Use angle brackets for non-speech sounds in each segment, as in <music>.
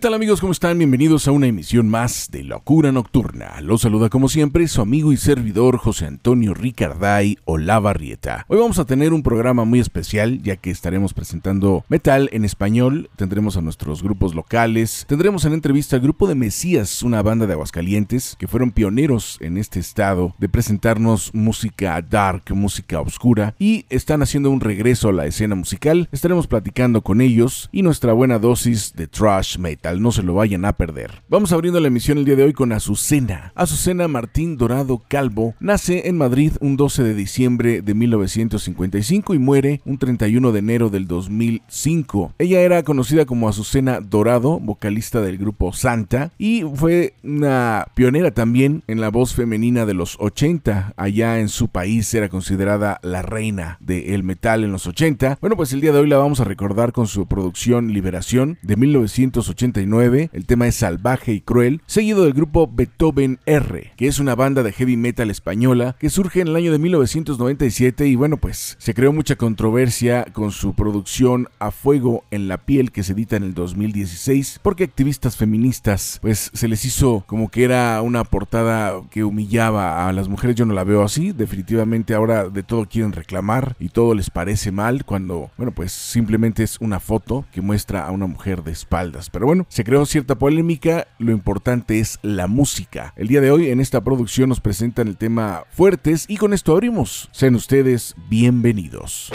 Tal amigos? ¿Cómo están? Bienvenidos a una emisión más de Locura Nocturna. Los saluda como siempre su amigo y servidor José Antonio Ricarday Olavarrieta. Hoy vamos a tener un programa muy especial ya que estaremos presentando metal en español, tendremos a nuestros grupos locales, tendremos en entrevista al grupo de Mesías, una banda de Aguascalientes que fueron pioneros en este estado de presentarnos música dark, música oscura y están haciendo un regreso a la escena musical. Estaremos platicando con ellos y nuestra buena dosis de trash metal no se lo vayan a perder. Vamos abriendo la emisión el día de hoy con Azucena. Azucena Martín Dorado Calvo nace en Madrid un 12 de diciembre de 1955 y muere un 31 de enero del 2005. Ella era conocida como Azucena Dorado, vocalista del grupo Santa, y fue una pionera también en la voz femenina de los 80. Allá en su país era considerada la reina del metal en los 80. Bueno, pues el día de hoy la vamos a recordar con su producción Liberación de 1980 el tema es Salvaje y Cruel, seguido del grupo Beethoven R, que es una banda de heavy metal española que surge en el año de 1997 y bueno, pues se creó mucha controversia con su producción A Fuego en la Piel que se edita en el 2016, porque activistas feministas pues se les hizo como que era una portada que humillaba a las mujeres, yo no la veo así, definitivamente ahora de todo quieren reclamar y todo les parece mal cuando, bueno, pues simplemente es una foto que muestra a una mujer de espaldas, pero bueno, se creó cierta polémica, lo importante es la música. El día de hoy en esta producción nos presentan el tema Fuertes y con esto abrimos. Sean ustedes bienvenidos.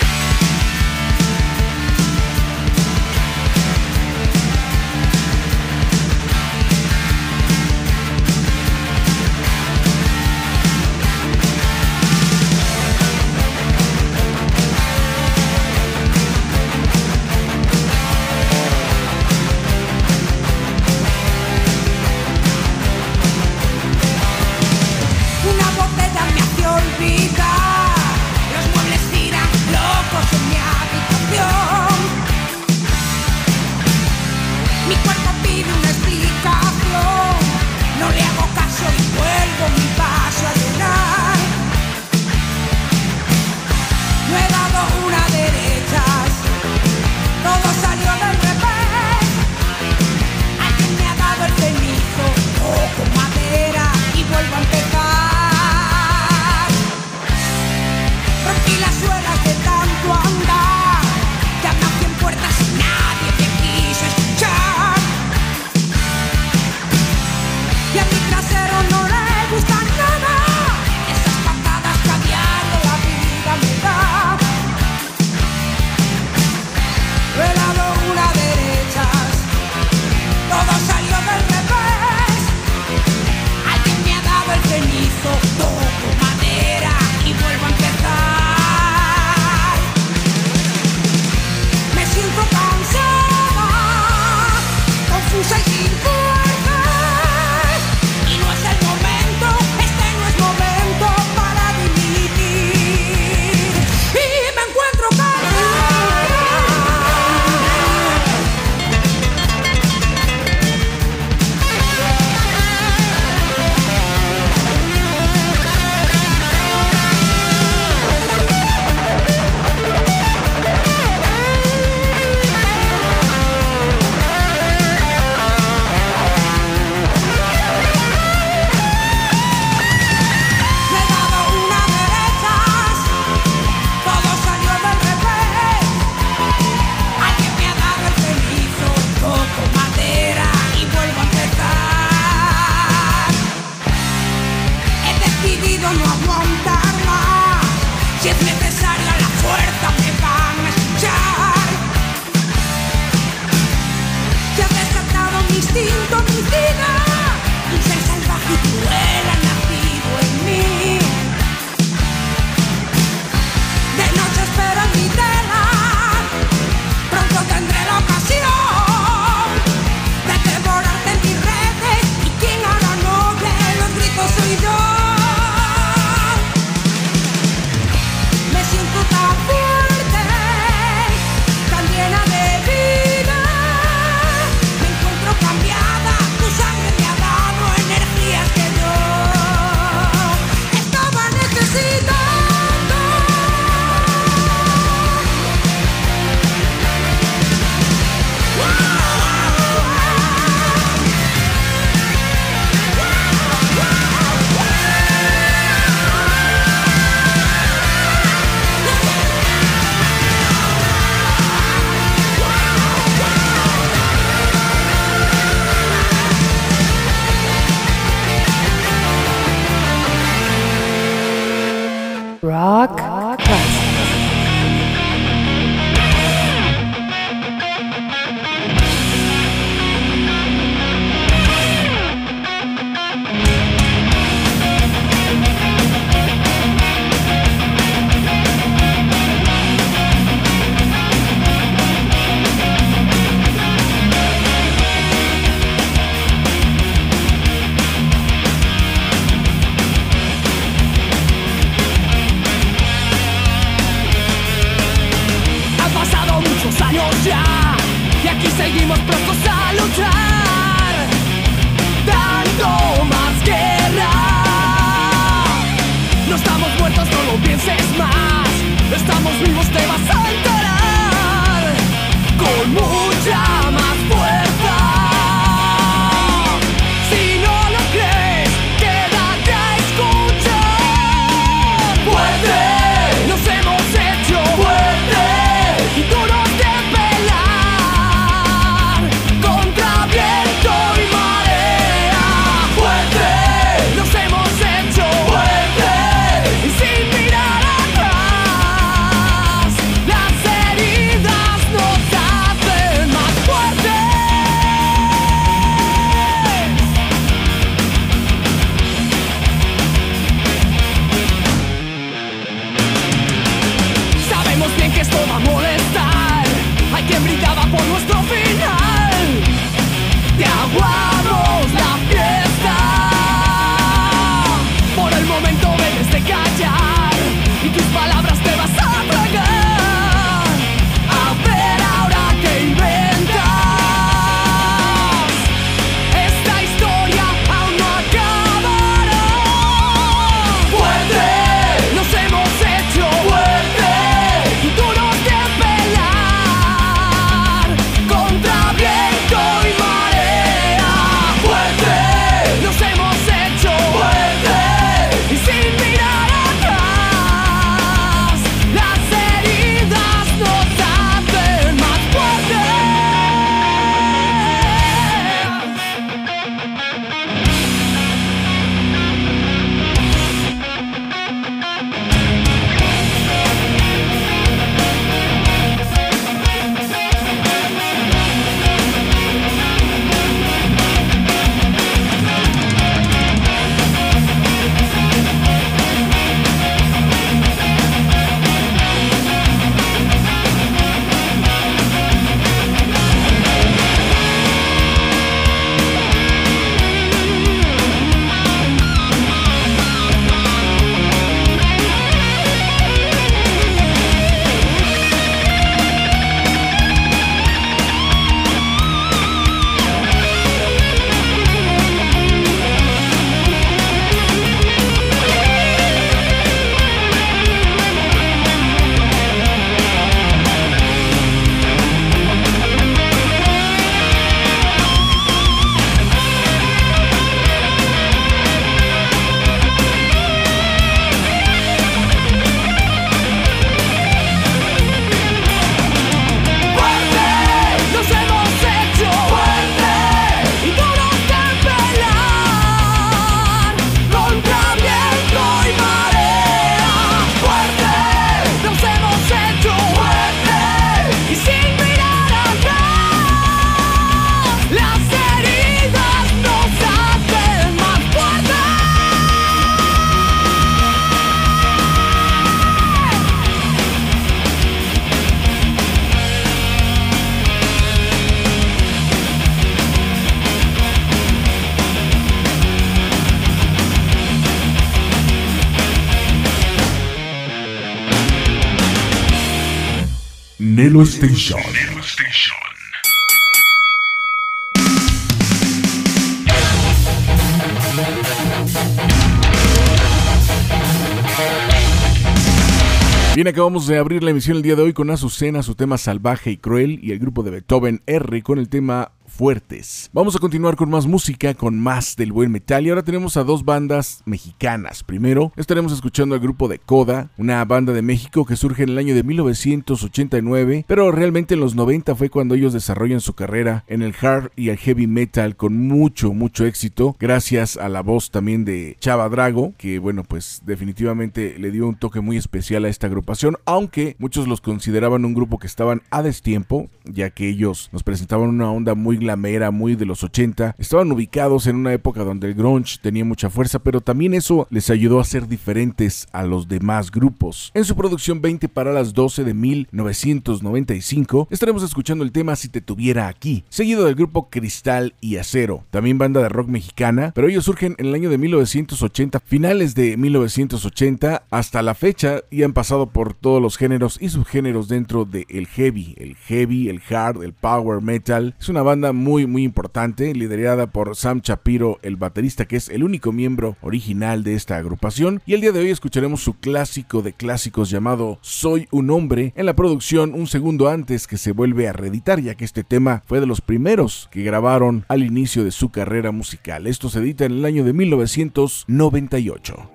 Bien, acabamos de abrir la emisión el día de hoy con Azucena, su tema salvaje y cruel, y el grupo de Beethoven R con el tema fuertes. Vamos a continuar con más música, con más del buen metal y ahora tenemos a dos bandas mexicanas. Primero estaremos escuchando al grupo de Coda, una banda de México que surge en el año de 1989, pero realmente en los 90 fue cuando ellos desarrollan su carrera en el hard y el heavy metal con mucho, mucho éxito, gracias a la voz también de Chava Drago, que bueno, pues definitivamente le dio un toque muy especial a esta agrupación, aunque muchos los consideraban un grupo que estaban a destiempo, ya que ellos nos presentaban una onda muy glamera, muy de los 80. Estaban ubicados en una época donde el grunge tenía mucha fuerza, pero también eso les ayudó a ser diferentes a los demás grupos. En su producción 20 para las 12 de 1995, estaremos escuchando el tema Si te tuviera aquí, seguido del grupo Cristal y Acero, también banda de rock mexicana, pero ellos surgen en el año de 1980, finales de 1980 hasta la fecha y han pasado por todos los géneros y subgéneros dentro del el heavy, el heavy, el hard, el power metal. Es una banda muy muy importante, liderada por Sam Chapiro, el baterista que es el único miembro original de esta agrupación. Y el día de hoy escucharemos su clásico de clásicos llamado Soy un hombre en la producción un segundo antes que se vuelve a reeditar, ya que este tema fue de los primeros que grabaron al inicio de su carrera musical. Esto se edita en el año de 1998.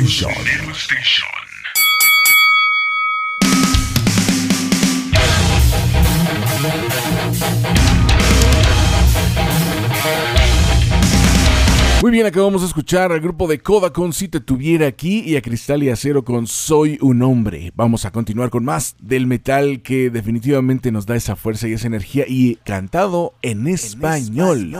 Station. Muy bien, acabamos de escuchar al grupo de Coda con Si te tuviera aquí y a Cristal y Acero con Soy un hombre. Vamos a continuar con más del metal que definitivamente nos da esa fuerza y esa energía y cantado en español.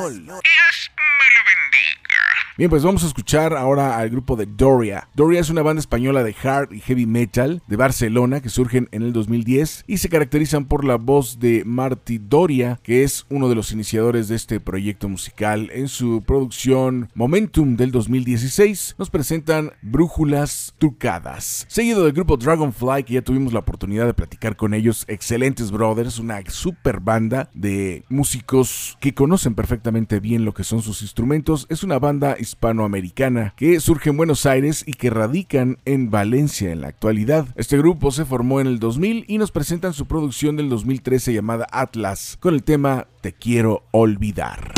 Bien, pues vamos a escuchar ahora al grupo de Doria. Doria es una banda española de hard y heavy metal de Barcelona que surgen en el 2010 y se caracterizan por la voz de Marty Doria, que es uno de los iniciadores de este proyecto musical. En su producción Momentum del 2016 nos presentan Brújulas Trucadas, seguido del grupo Dragonfly, que ya tuvimos la oportunidad de platicar con ellos. Excelentes brothers, una super banda de músicos que conocen perfectamente bien lo que son sus instrumentos. Es una banda hispanoamericana que surge en Buenos Aires y que radican en Valencia en la actualidad. Este grupo se formó en el 2000 y nos presentan su producción del 2013 llamada Atlas con el tema Te quiero olvidar.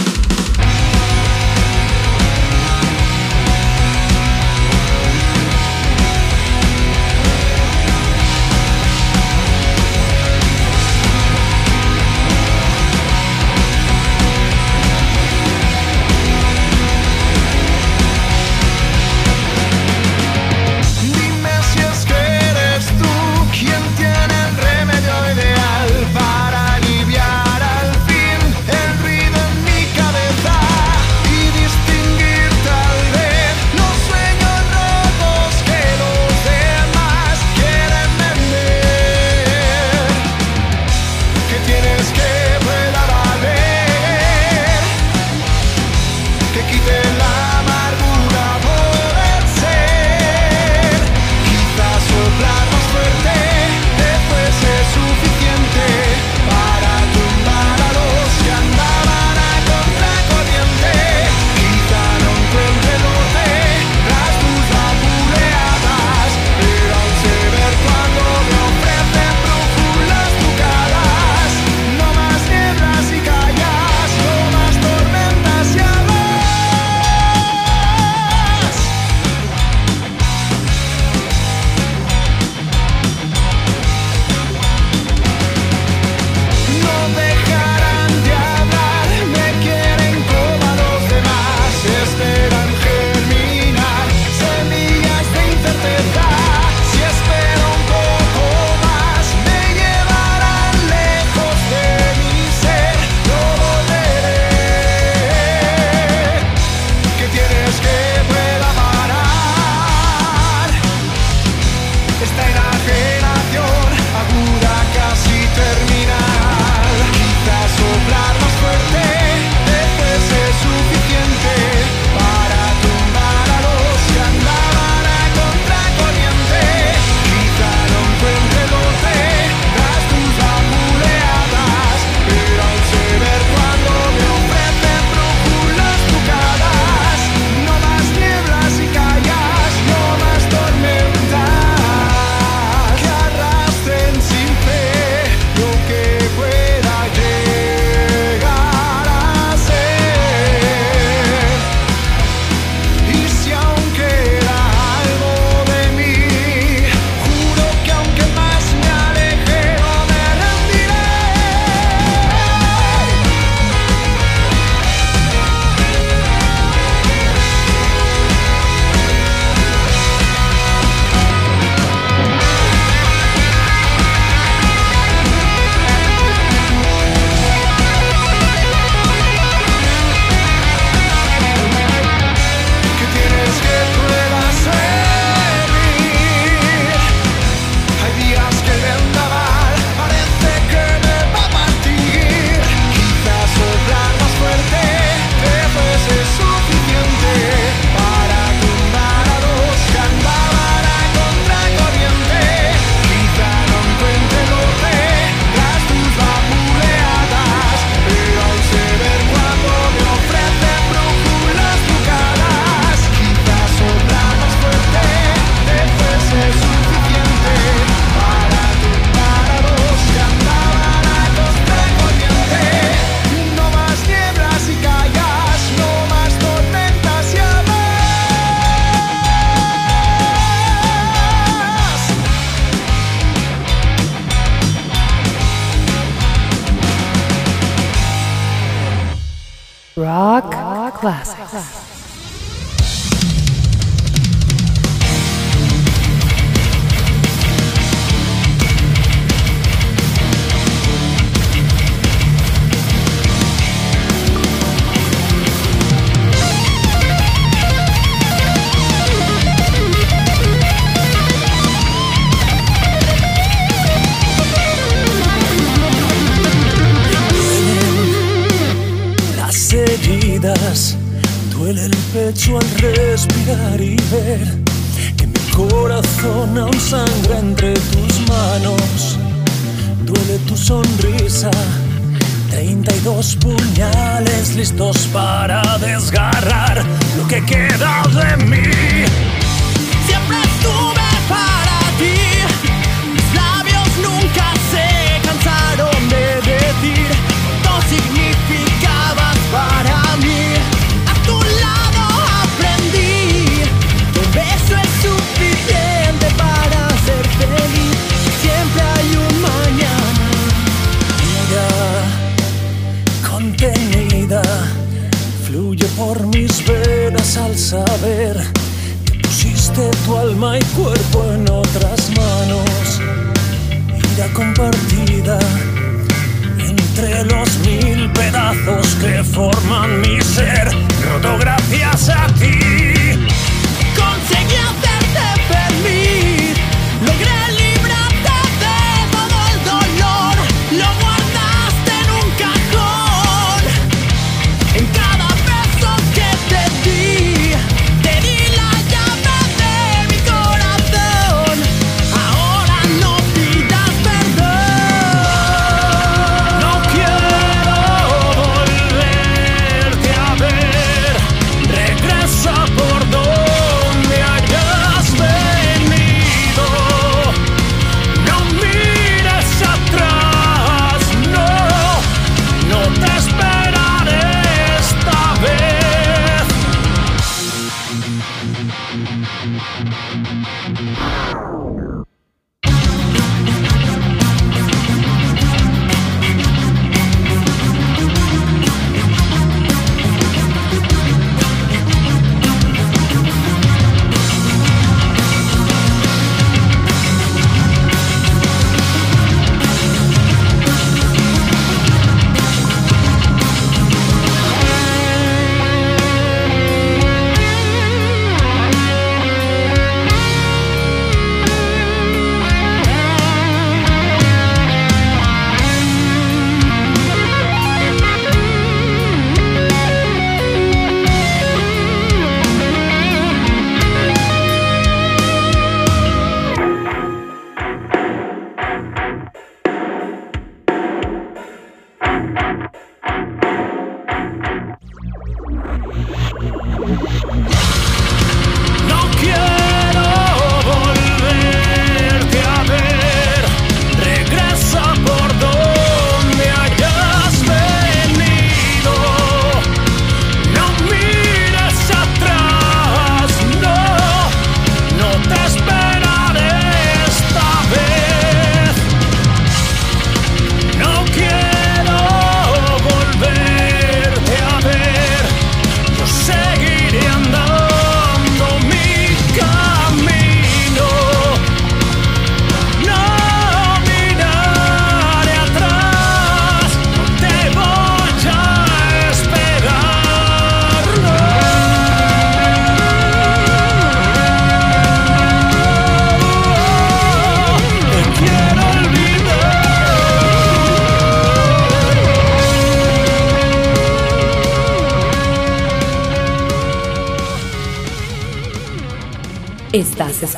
los mil pedazos que forman mi ser, roto gracias a ti.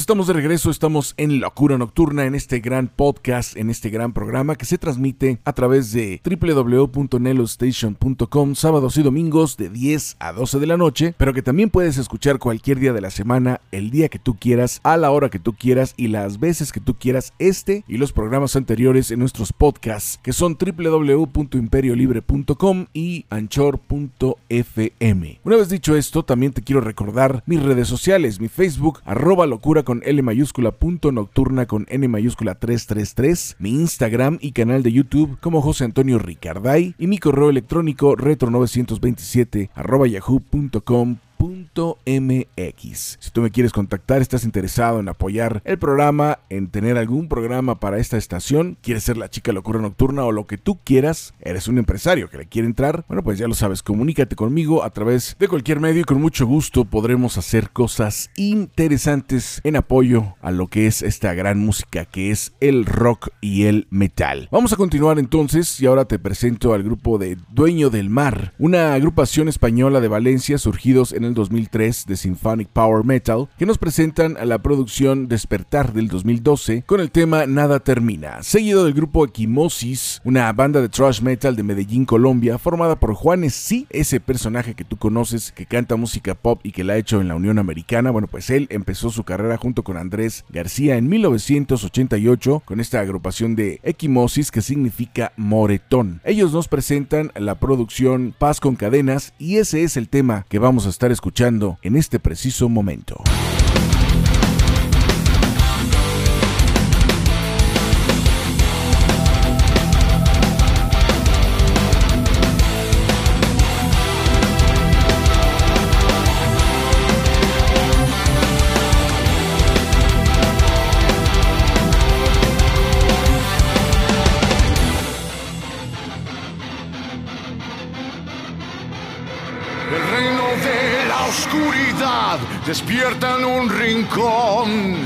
Estamos de regreso, estamos en Locura Nocturna, en este gran podcast, en este gran programa que se transmite a través de www.nelostation.com sábados y domingos de 10 a 12 de la noche, pero que también puedes escuchar cualquier día de la semana, el día que tú quieras, a la hora que tú quieras y las veces que tú quieras este y los programas anteriores en nuestros podcasts, que son www.imperiolibre.com y anchor.fm. Una vez dicho esto, también te quiero recordar mis redes sociales, mi Facebook, arroba locura con L mayúscula, punto nocturna con N mayúscula 333, mi Instagram y canal de YouTube como José Antonio Ricarday y mi correo electrónico retro927 arroba yahoo.com MX. Si tú me quieres contactar, estás interesado en apoyar el programa, en tener algún programa para esta estación, quieres ser la chica locura nocturna o lo que tú quieras, eres un empresario que le quiere entrar, bueno, pues ya lo sabes, comunícate conmigo a través de cualquier medio y con mucho gusto podremos hacer cosas interesantes en apoyo a lo que es esta gran música que es el rock y el metal. Vamos a continuar entonces y ahora te presento al grupo de Dueño del Mar, una agrupación española de Valencia surgidos en el 2003 de Symphonic Power Metal, que nos presentan a la producción Despertar del 2012 con el tema Nada Termina, seguido del grupo Equimosis, una banda de thrash metal de Medellín, Colombia, formada por Juanes Sí, ese personaje que tú conoces que canta música pop y que la ha hecho en la Unión Americana. Bueno, pues él empezó su carrera junto con Andrés García en 1988 con esta agrupación de Equimosis que significa moretón. Ellos nos presentan la producción Paz con Cadenas y ese es el tema que vamos a estar escuchando en este preciso momento. Despierta en un rincón.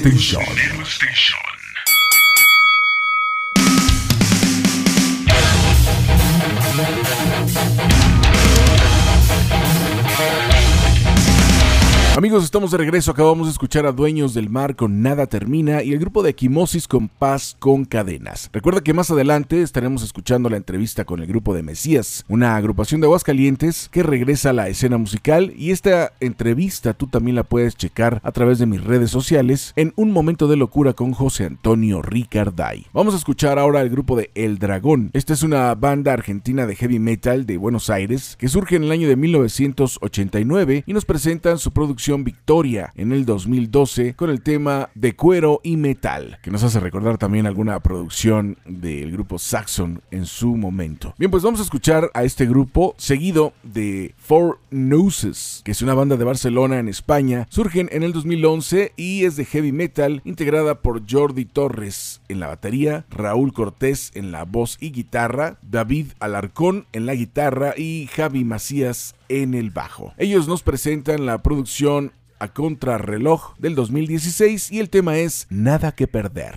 Station. Estamos de regreso. Acabamos de escuchar a Dueños del Mar con Nada Termina y el grupo de Equimosis con Paz con Cadenas. Recuerda que más adelante estaremos escuchando la entrevista con el grupo de Mesías, una agrupación de Aguascalientes que regresa a la escena musical y esta entrevista tú también la puedes checar a través de mis redes sociales en Un Momento de Locura con José Antonio Ricarday. Vamos a escuchar ahora al grupo de El Dragón. Esta es una banda argentina de heavy metal de Buenos Aires que surge en el año de 1989 y nos presentan su producción En el 2012 con el tema de cuero y metal, que nos hace recordar también alguna producción del grupo Saxon en su momento. Bien, pues vamos a escuchar a este grupo seguido de Four Noses, que es una banda de Barcelona en España. Surgen en el 2011 y es de heavy metal, integrada por Jordi Torres en la batería, Raúl Cortés en la voz y guitarra, David Alarcón en la guitarra y Javi Macías en el bajo. Ellos nos presentan la producción a contrarreloj del 2016 y el tema es Nada que perder.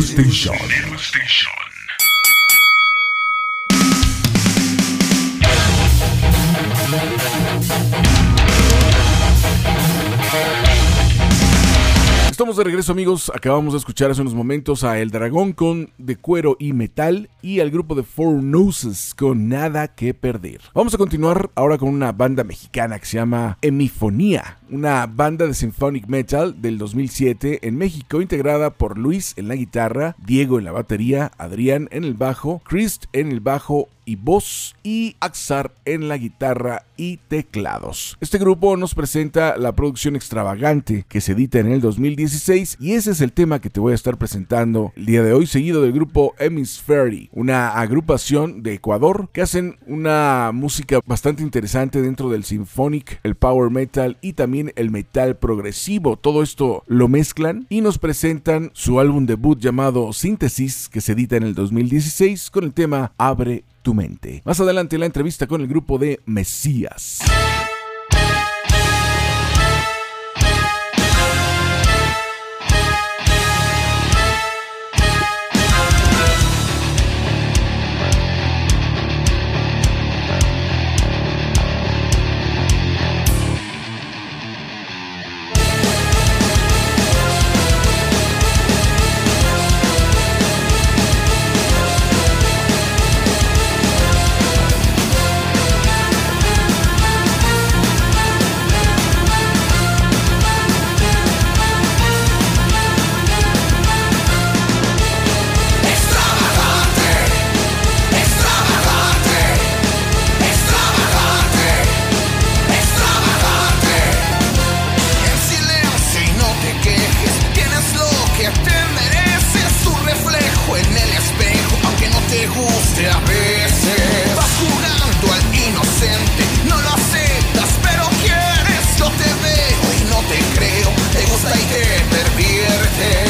PlayStation. de regreso amigos, acabamos de escuchar hace unos momentos a El Dragón con De Cuero y Metal y al grupo de Four Noses con Nada que Perder. Vamos a continuar ahora con una banda mexicana que se llama Emifonía, una banda de symphonic metal del 2007 en México integrada por Luis en la guitarra, Diego en la batería, Adrián en el bajo, Chris en el bajo y voz y Axar en la guitarra y teclados. Este grupo nos presenta la producción extravagante que se edita en el 2016 y ese es el tema que te voy a estar presentando el día de hoy seguido del grupo Hemisphere, una agrupación de Ecuador que hacen una música bastante interesante dentro del symphonic, el power metal y también el metal progresivo. Todo esto lo mezclan y nos presentan su álbum debut llamado Síntesis que se edita en el 2016 con el tema Abre tu mente. Más adelante la entrevista con el grupo de Mesías. Y te pervierte.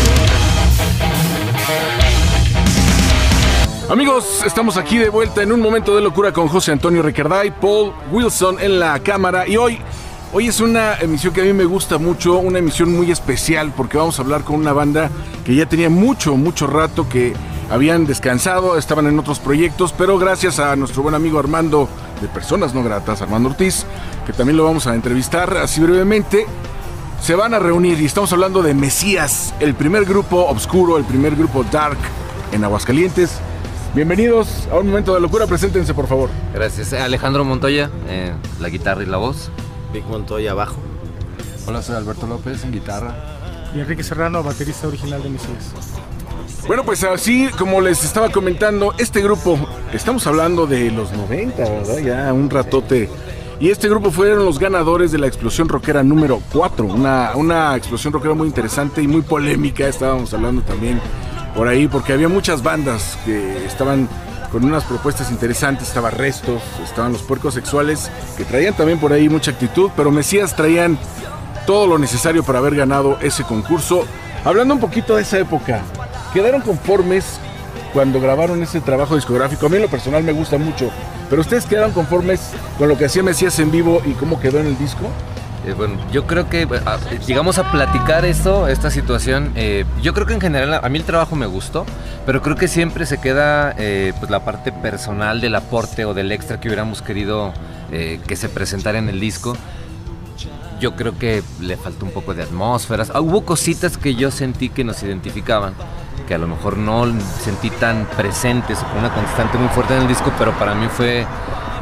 Amigos, estamos aquí de vuelta en un momento de locura con José Antonio Ricarday, Paul Wilson en la cámara y hoy, hoy es una emisión que a mí me gusta mucho, una emisión muy especial porque vamos a hablar con una banda que ya tenía mucho, mucho rato que habían descansado, estaban en otros proyectos, pero gracias a nuestro buen amigo Armando de Personas No Gratas, Armando Ortiz, que también lo vamos a entrevistar así brevemente, se van a reunir y estamos hablando de Mesías, el primer grupo oscuro, el primer grupo dark en Aguascalientes. Bienvenidos a un momento de locura, preséntense por favor. Gracias. Alejandro Montoya, eh, la guitarra y la voz. Vic Montoya abajo. Hola, soy Alberto López en guitarra. Y Enrique Serrano, baterista original de Mesías. Bueno, pues así como les estaba comentando, este grupo, estamos hablando de los 90, ¿verdad? Ya un ratote. Y este grupo fueron los ganadores de la explosión rockera número 4, una, una explosión rockera muy interesante y muy polémica, estábamos hablando también por ahí, porque había muchas bandas que estaban con unas propuestas interesantes, estaba Restos, estaban los puercos sexuales, que traían también por ahí mucha actitud, pero Mesías traían todo lo necesario para haber ganado ese concurso. Hablando un poquito de esa época, ¿quedaron conformes cuando grabaron ese trabajo discográfico? A mí en lo personal me gusta mucho, pero ¿ustedes quedaron conformes con lo que hacía Mesías en vivo y cómo quedó en el disco? Eh, bueno, yo creo que ah, llegamos a platicar esto, esta situación. eh, yo creo que en general a mí el trabajo me gustó, pero creo que siempre se queda eh, pues la parte personal del aporte o del extra que hubiéramos querido eh, que se presentara en el disco. Yo creo que le faltó un poco de atmósferas. Ah, hubo cositas que yo sentí que nos identificaban, que a lo mejor no sentí tan presentes una constante muy fuerte en el disco, pero para mí fue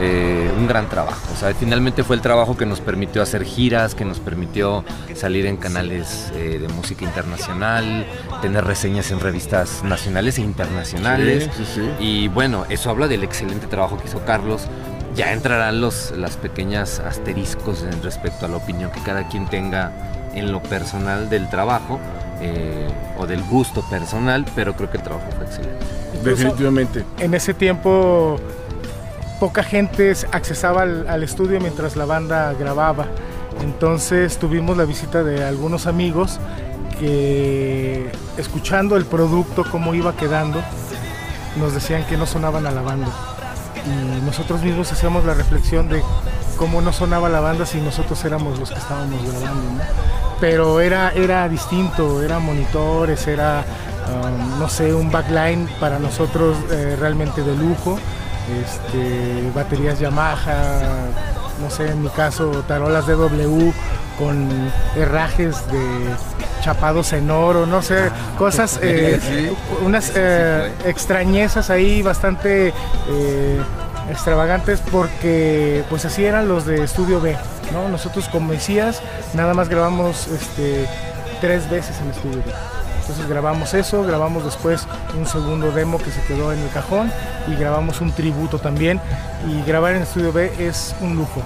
eh, un gran trabajo. O sea, finalmente fue el trabajo que nos permitió hacer giras, que nos permitió salir en canales eh, de música internacional, tener reseñas en revistas nacionales e internacionales. Sí, sí, sí. Y bueno, eso habla del excelente trabajo que hizo Carlos. Ya entrarán los las pequeñas asteriscos en respecto a la opinión que cada quien tenga en lo personal del trabajo eh, o del gusto personal, pero creo que el trabajo fue excelente. Definitivamente. En ese tiempo poca gente accesaba al, estudio mientras la banda grababa. Entonces tuvimos la visita de algunos amigos que escuchando el producto, cómo iba quedando, nos decían que no sonaban a la banda. Y nosotros mismos hacíamos la reflexión de cómo no sonaba la banda si nosotros éramos los que estábamos grabando. ¿no? Pero era, era distinto, eran monitores, era, um, no sé, un backline para nosotros eh, realmente de lujo este, baterías Yamaha, no sé, en mi caso tarolas DW con herrajes de chapados en oro, no sé, cosas, <laughs> eh, Sí. unas eh, extrañezas ahí bastante eh, extravagantes porque pues así eran los de Estudio B, ¿no? Nosotros como decías, nada más grabamos este, tres veces en Estudio B. Entonces grabamos eso, grabamos después un segundo demo que se quedó en el cajón y grabamos un tributo también. Y grabar en Estudio B es un lujo,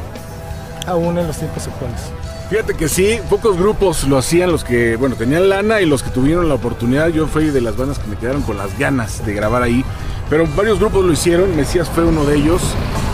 aún en los tiempos actuales. Fíjate que sí, pocos grupos lo hacían, los que, bueno, tenían lana y los que tuvieron la oportunidad. Yo fui de las bandas que me quedaron con las ganas de grabar ahí. Pero varios grupos lo hicieron, Mesías fue uno de ellos.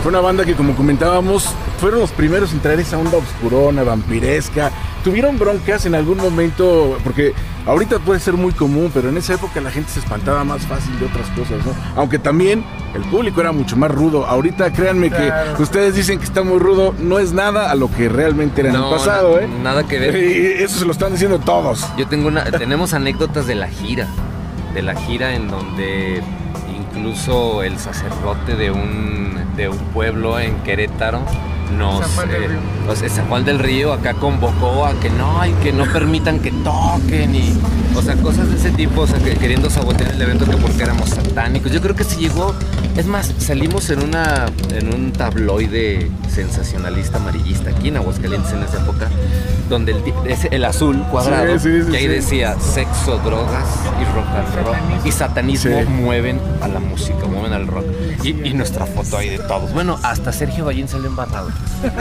Fue una banda que, como comentábamos, fueron los primeros en traer esa onda oscurona, vampiresca. Tuvieron broncas en algún momento, porque ahorita puede ser muy común, pero en esa época la gente se espantaba más fácil de otras cosas, ¿no? Aunque también el público era mucho más rudo. Ahorita créanme Claro. que ustedes dicen que está muy rudo, no es nada a lo que realmente era en el pasado, na- ¿eh? Nada que ver. Y eso se lo están diciendo todos. Yo tengo una, tenemos anécdotas de la gira, de la gira en donde incluso el sacerdote de un, de un pueblo en Querétaro nos San Juan eh, o sea, San Juan del Río acá convocó a que no y que no permitan que toquen y o sea cosas de ese tipo o sea que queriendo sabotear el evento que porque éramos satánicos. Yo creo que se llegó es más salimos en una en un tabloide sensacionalista amarillista aquí en Aguascalientes en esa época donde el, ese- el azul cuadrado Sí, sí, sí, y ahí decía sexo drogas y rock and roll y satanismo mueven a la música mueven al rock. Y, y nuestra foto ahí de todos. Bueno hasta Sergio Ballín salió embarrado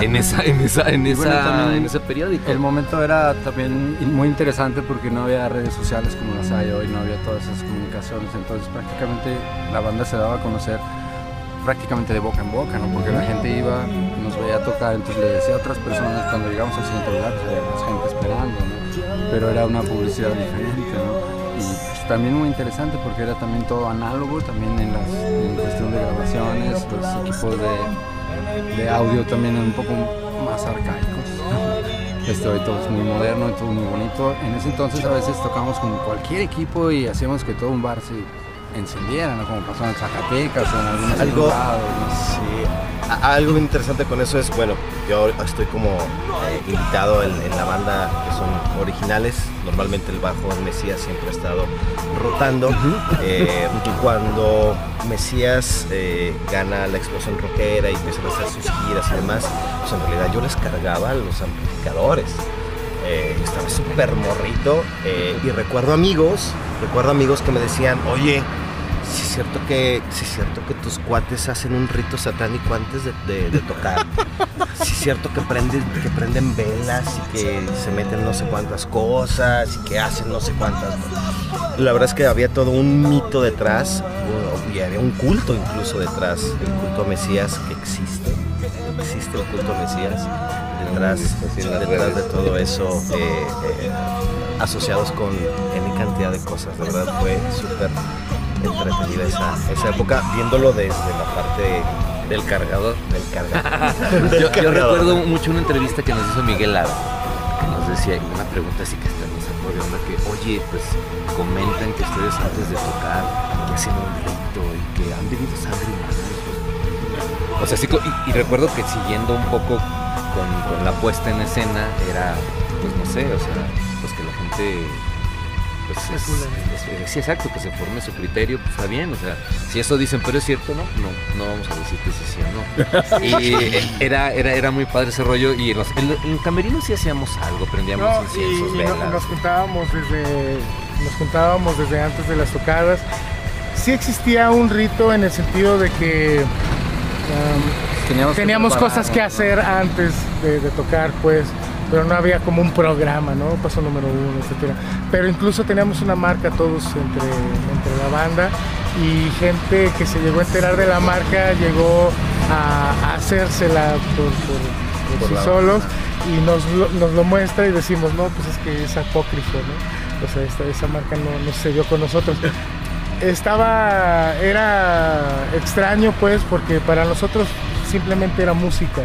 en esa en esa en esa bueno, en ese periódico El momento era también muy interesante porque no había redes sociales como las hay hoy, no había todas esas comunicaciones, entonces prácticamente la banda se daba a conocer prácticamente de boca en boca, ¿no? Porque la gente iba, nos veía tocar, entonces le decía a otras personas, cuando llegamos al siguiente lugar, pues había más gente esperando, ¿no? Pero era una publicidad diferente, ¿no? Y pues, también muy interesante porque era también todo análogo, también en, las, en cuestión de grabaciones, los equipos de, de audio también un poco más arcaicos. Este, hoy todo es muy moderno y todo muy bonito. En ese entonces a veces tocábamos con cualquier equipo y hacíamos que todo un bar se encendiera, ¿no? Como pasó en Zacatecas o en algunos Algo, otros lados, ¿no? sí, a- algo interesante con eso es, bueno, yo estoy como eh, invitado en, en la banda que son originales. Normalmente el bajo en Mesías siempre ha estado rotando. Eh, cuando Mesías eh, gana la explosión rockera y empiezan a hacer sus giras y demás, pues en realidad yo les cargaba los amplificadores. Eh, estaba súper morrito y recuerdo amigos, recuerdo amigos que me decían, oye, si es cierto que, sí es cierto que tus cuates hacen un rito satánico antes de, de- de tocar. Si es cierto que prenden, que prenden velas y que se meten no sé cuántas cosas y que hacen no sé cuántas. La verdad es que había todo un mito detrás y había un culto incluso detrás, el culto a Mesías que existe. Existe el culto a Mesías detrás, detrás de todo eso. eh, eh, asociados con N cantidad de cosas. De verdad fue súper entretenida esa, esa época, viéndolo desde la parte del cargador del cargador. Del yo, <laughs> recuerdo mucho una entrevista que nos hizo Miguel Lara que nos decía una pregunta así que está en esa de onda que oye pues comentan que ustedes antes de tocar que hacen un rito y que han bebido sangre humana o sea, sí, y, y recuerdo que siguiendo un poco con, con la puesta en escena era, pues no sé, o sea, pues que la gente, pues es- es- es- sí, exacto, que se forme su criterio, pues está bien, o sea, si eso dicen, pero es cierto, ¿no? No, no vamos a decir que sí, sí o no. <laughs> Y eh, era, era, era muy padre ese rollo y en, los, en, en el camerino sí hacíamos algo, prendíamos No, inciensos, y, velas. nos juntábamos desde nos juntábamos desde antes de las tocadas. Sí existía un rito en el sentido de que um, Teníamos teníamos, que cosas que hacer antes de, de tocar, pues, pero no había como un programa, ¿no? Paso número uno, etcétera. Pero incluso teníamos una marca todos entre, entre la banda y gente que se llegó a enterar de la marca llegó a, a hacérsela por, por- por Por sí solos y nos lo, nos lo muestra y decimos, no, pues es que es apócrifo, ¿no? O sea, esta- esa marca no, no se dio con nosotros. Estaba, era extraño pues porque para nosotros simplemente era música,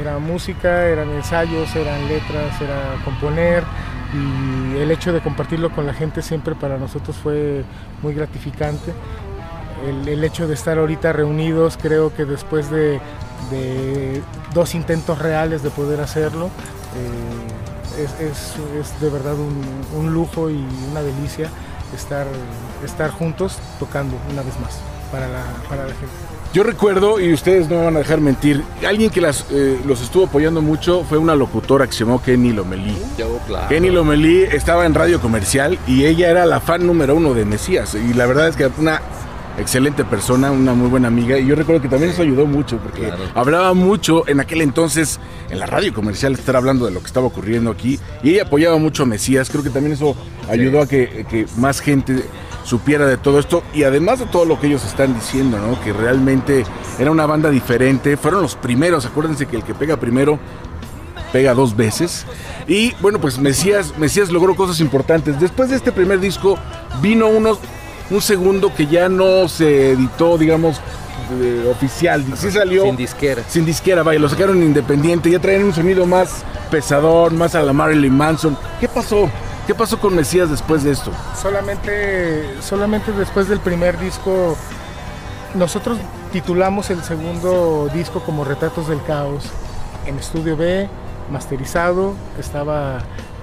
era música, eran ensayos, eran letras, era componer y el hecho de compartirlo con la gente siempre para nosotros fue muy gratificante. El, hecho de estar ahorita reunidos, creo que después de, dos intentos reales de poder hacerlo, eh, es de verdad un, un lujo y una delicia estar, estar juntos tocando una vez más para la, para la gente. Yo recuerdo, y ustedes no me van a dejar mentir, alguien que las, eh, los estuvo apoyando mucho fue una locutora que se llamó Kenny Lomelí. Yo, claro. Kenny Lomelí estaba en radio comercial y ella era la fan número uno de Mesías. Y la verdad es que una excelente persona, una muy buena amiga. Y yo recuerdo que también eso ayudó mucho porque Claro. hablaba mucho en aquel entonces en la radio comercial, estar hablando de lo que estaba ocurriendo aquí. Y ella apoyaba mucho a Mesías. Creo que también eso ayudó a que, que más gente supiera de todo esto y además de todo lo que ellos están diciendo, ¿no? Que realmente era una banda diferente, fueron los primeros, acuérdense que el que pega primero pega dos veces. Y bueno, pues Mesías, Mesías logró cosas importantes. Después de este primer disco vino unos, un segundo que ya no se editó, digamos, eh, oficial. Sí salió Sin disquera. sin disquera, vaya, lo sacaron independiente, ya traían un sonido más pesador, más a la Marilyn Manson. ¿Qué pasó? ¿Qué pasó con Mesías después de esto? Solamente, solamente después del primer disco, nosotros titulamos el segundo disco como Retratos del Caos. en estudio B, masterizado, estaba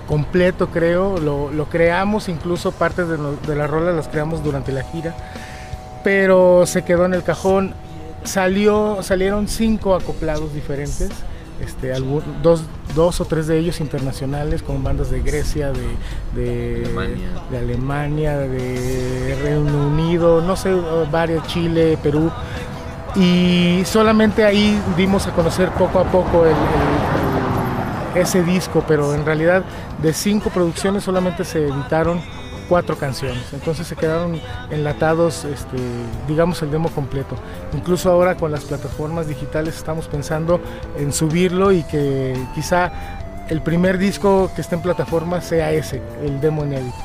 completo creo, lo, creamos, incluso partes de, de las rolas las creamos durante la gira, pero se quedó en el cajón. Salió, salieron cinco acoplados diferentes, este, algún- dos, dos o tres de ellos internacionales con bandas de Grecia, de, de Alemania. de, Alemania, de Reino Unido, no sé, varios, Chile, Perú. Y solamente ahí dimos a conocer poco a poco el- el- el- ese disco, pero en realidad de cinco producciones solamente se editaron cuatro canciones. Entonces se quedaron enlatados, este, digamos, el demo completo. Incluso ahora con las plataformas digitales estamos pensando en subirlo y que quizá el primer disco que esté en plataforma sea ese, el demo inédito.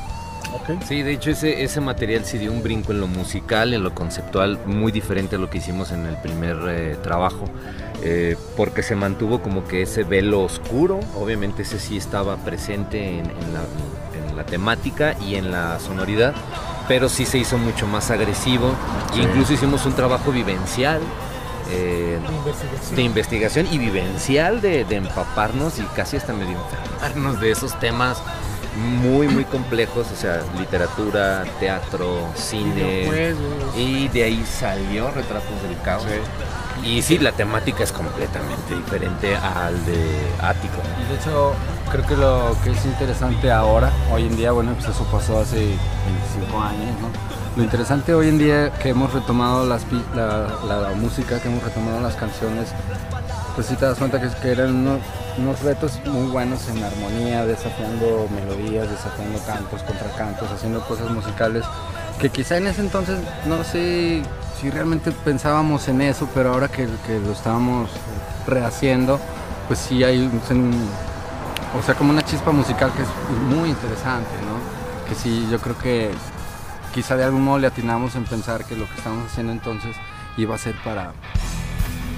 ¿ok? Sí, de hecho ese, ese material sí dio un brinco en lo musical, en lo conceptual, muy diferente a lo que hicimos en el primer eh, trabajo, eh, porque se mantuvo como que ese velo oscuro, obviamente ese sí estaba presente en, en la, en la temática y en la sonoridad, pero sí se hizo mucho más agresivo, Sí. incluso hicimos un trabajo vivencial. eh, investigación. de investigación y vivencial de, de empaparnos y casi hasta medio enfermarnos de esos temas muy muy complejos, o sea, literatura, teatro, cine. Y de ahí salió Retratos del Caos. Y sí, la temática es completamente diferente al de Ático. Y de hecho, creo que lo que es interesante ahora, hoy en día, bueno, pues eso pasó hace 25 años, ¿no? Lo interesante hoy en día que hemos retomado las, la, música, que hemos retomado las canciones, pues sí te das cuenta que, que eran unos, retos muy buenos en armonía, desafiando melodías, desafiando cantos, contracantos, haciendo cosas musicales que quizá en ese entonces no sé si realmente pensábamos en eso, pero ahora que, que lo estábamos rehaciendo, pues sí hay un- o sea, como una chispa musical que es muy interesante, ¿no? Que sí, yo creo que quizá de algún modo le atinamos en pensar que lo que estamos haciendo entonces iba a ser para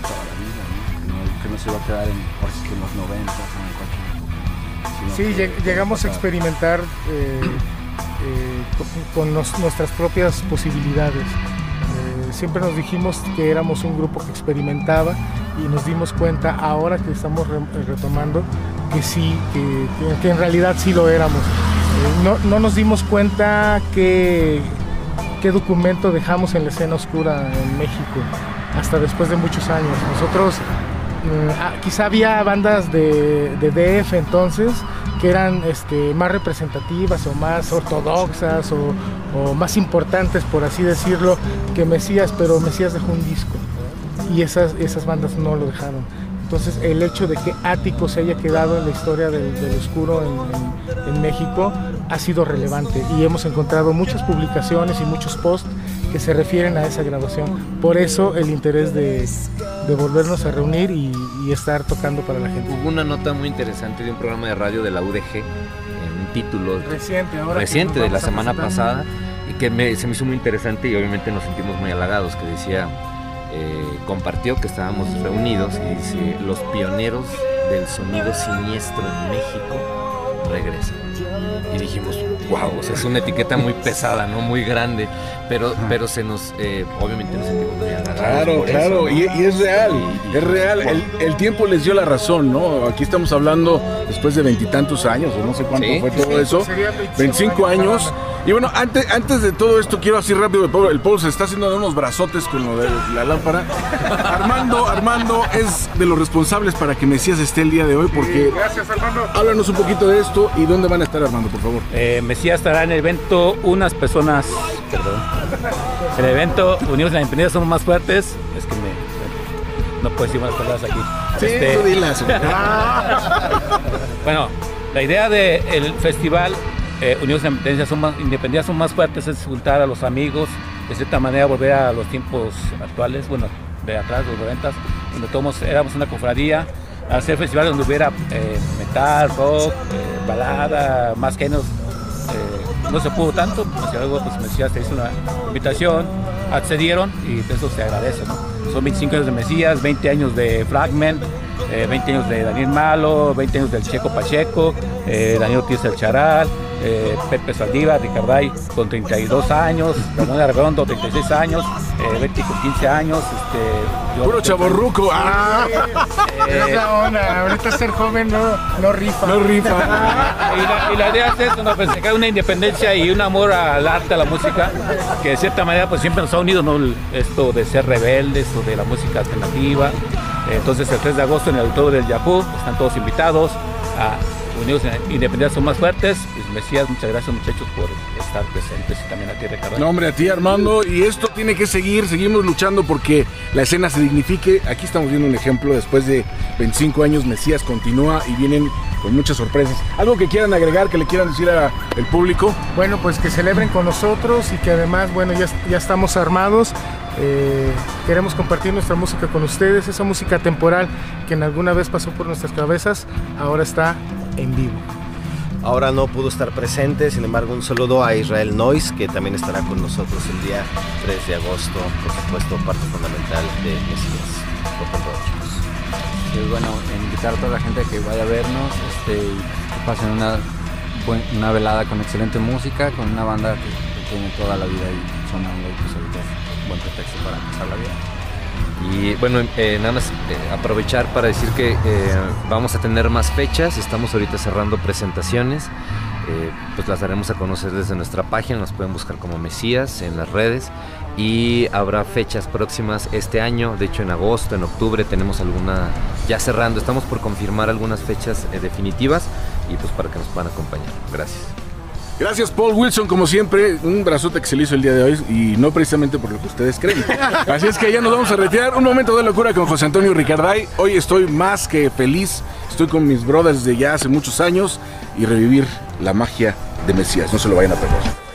toda la vida, ¿no? Que no, que no se iba a quedar en, los 90 o en cualquier época. Sí, que llegamos a experimentar eh, eh, con, con nos- nuestras propias posibilidades. Eh, siempre nos dijimos que éramos un grupo que experimentaba y nos dimos cuenta ahora que estamos re- retomando que sí, que en realidad sí lo éramos. Eh, no, no nos dimos cuenta que qué documento dejamos en la escena oscura en México hasta después de muchos años. Nosotros, mm, ah, quizá había bandas de, de DF entonces que eran este, más representativas o más ortodoxas o, o más importantes, por así decirlo, que Mesías, pero Mesías dejó un disco y esas, esas bandas no lo dejaron. Entonces el hecho de que Ático se haya quedado en la historia del, del oscuro en, en- en México ha sido relevante y hemos encontrado muchas publicaciones y muchos posts que se refieren a esa grabación. Por eso el interés de, de volvernos a reunir y, y estar tocando para la gente. Hubo una nota muy interesante de un programa de radio de la UDG, título Reciente, ahora reciente de la semana pasada y que me- se me hizo muy interesante y obviamente nos sentimos muy halagados, que decía, eh, compartió que estábamos reunidos y dice, los pioneros del sonido siniestro en México regresan. Y dijimos, wow, o sea, es una etiqueta muy <laughs> pesada, ¿no? Muy grande, pero, pero se nos, eh, obviamente nos sentimos. Claro, claro, eso, ¿no? y, y es real, es real. El, el tiempo les dio la razón, ¿no? Aquí estamos hablando después de veintitantos años, o no sé cuánto Sí, fue todo eso. sería 25 25 años años. Y bueno, antes, antes de todo esto, quiero así rápido, el Pablo, el Pablo se está haciendo de unos brazotes con lo de la lámpara. <laughs> Armando, Armando es de los responsables para que Mesías esté el día de hoy, porque Gracias, Armando. háblanos un poquito de esto y dónde van a estar, Armando, por favor. Eh, Mesías estará en el evento Unas Personas, perdón, el evento Unidos en la Independencia Somos Más Fuertes, es que me, no puedo decir más palabras aquí. Sí, Este, tú dilas. <laughs> bueno, la idea del festival eh, Unidos en la Independencia Somos, Independencia Somos Más Fuertes es juntar a los amigos, de cierta manera volver a los tiempos actuales, bueno, de atrás, los 90, donde todos éramos una cofradía, hacer festivales donde hubiera eh, metal, rock, eh, balada, más géneros. Eh, no se pudo tanto, pues luego pues Mesías te hizo una invitación, accedieron y eso se agradece. Son 25 años de Mesías, 20 años de Fragment, eh, 20 años de Daniel Malo, 20 años del Checo Pacheco, eh, Daniel Ortiz del Charal, eh, Pepe Saldiva, Ricarday con 32 años, Ramón Arredondo 36 años, eh, Betty con 15 años. Este, yo- Puro chaborruco. Ah. Es la onda, ahorita ser joven no, no rifa. No rifa. <laughs> y, la, y la idea es eso, ¿no? Pues, una independencia y un amor al arte, a la música, que de cierta manera pues siempre nos ha unido, ¿no? El- Esto de ser rebeldes o de la música alternativa. Entonces el 3 de agosto en el auditorio del Yahoo están todos invitados a Unidos en Independencia son más fuertes. Pues, Mesías, muchas gracias muchachos por estar presentes y también a ti Ricardo. No, hombre, a ti Armando. Y esto tiene que seguir. Seguimos luchando porque la escena se dignifique. Aquí estamos viendo un ejemplo. Después de 25 años, Mesías continúa y vienen con muchas sorpresas. ¿Algo que quieran agregar, que le quieran decir al público? Bueno, pues que celebren con nosotros y que además, bueno, ya, ya estamos armados. Eh, queremos compartir nuestra música con ustedes, esa música temporal que en alguna vez pasó por nuestras cabezas, ahora está en vivo. Ahora no pudo estar presente, sin embargo un saludo a Israel Nois, que también estará con nosotros el día 3 de agosto, por supuesto parte fundamental de Mesías. Por favor, chicos. Y bueno, invitar a toda la gente a que vaya a vernos este, y que pasen una, una velada con excelente música, con una banda que, que tiene toda la vida ahí sonando y pues ahorita es un buen pretexto para pasarla bien. Y bueno, eh, nada más eh, aprovechar para decir que eh, vamos a tener más fechas, estamos ahorita cerrando presentaciones, pues las daremos a conocer desde nuestra página, nos pueden buscar como Mesías en las redes. Y habrá fechas próximas este año, de hecho en agosto, en octubre tenemos alguna, ya cerrando, estamos por confirmar algunas fechas definitivas. Y pues para que nos puedan acompañar. Gracias. Gracias, Paul Wilson, como siempre. Un brazote que se le hizo el día de hoy y no precisamente por lo que ustedes creen. <laughs> Así es que ya nos vamos a retirar. Un momento de locura con José Antonio Ricarday. Hoy estoy más que feliz. Estoy con mis brothers de ya hace muchos años y revivir la magia de Mesías. No se lo vayan a perder.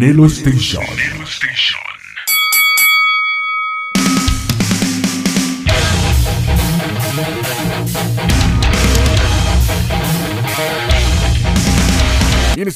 Nelo Station. Bien,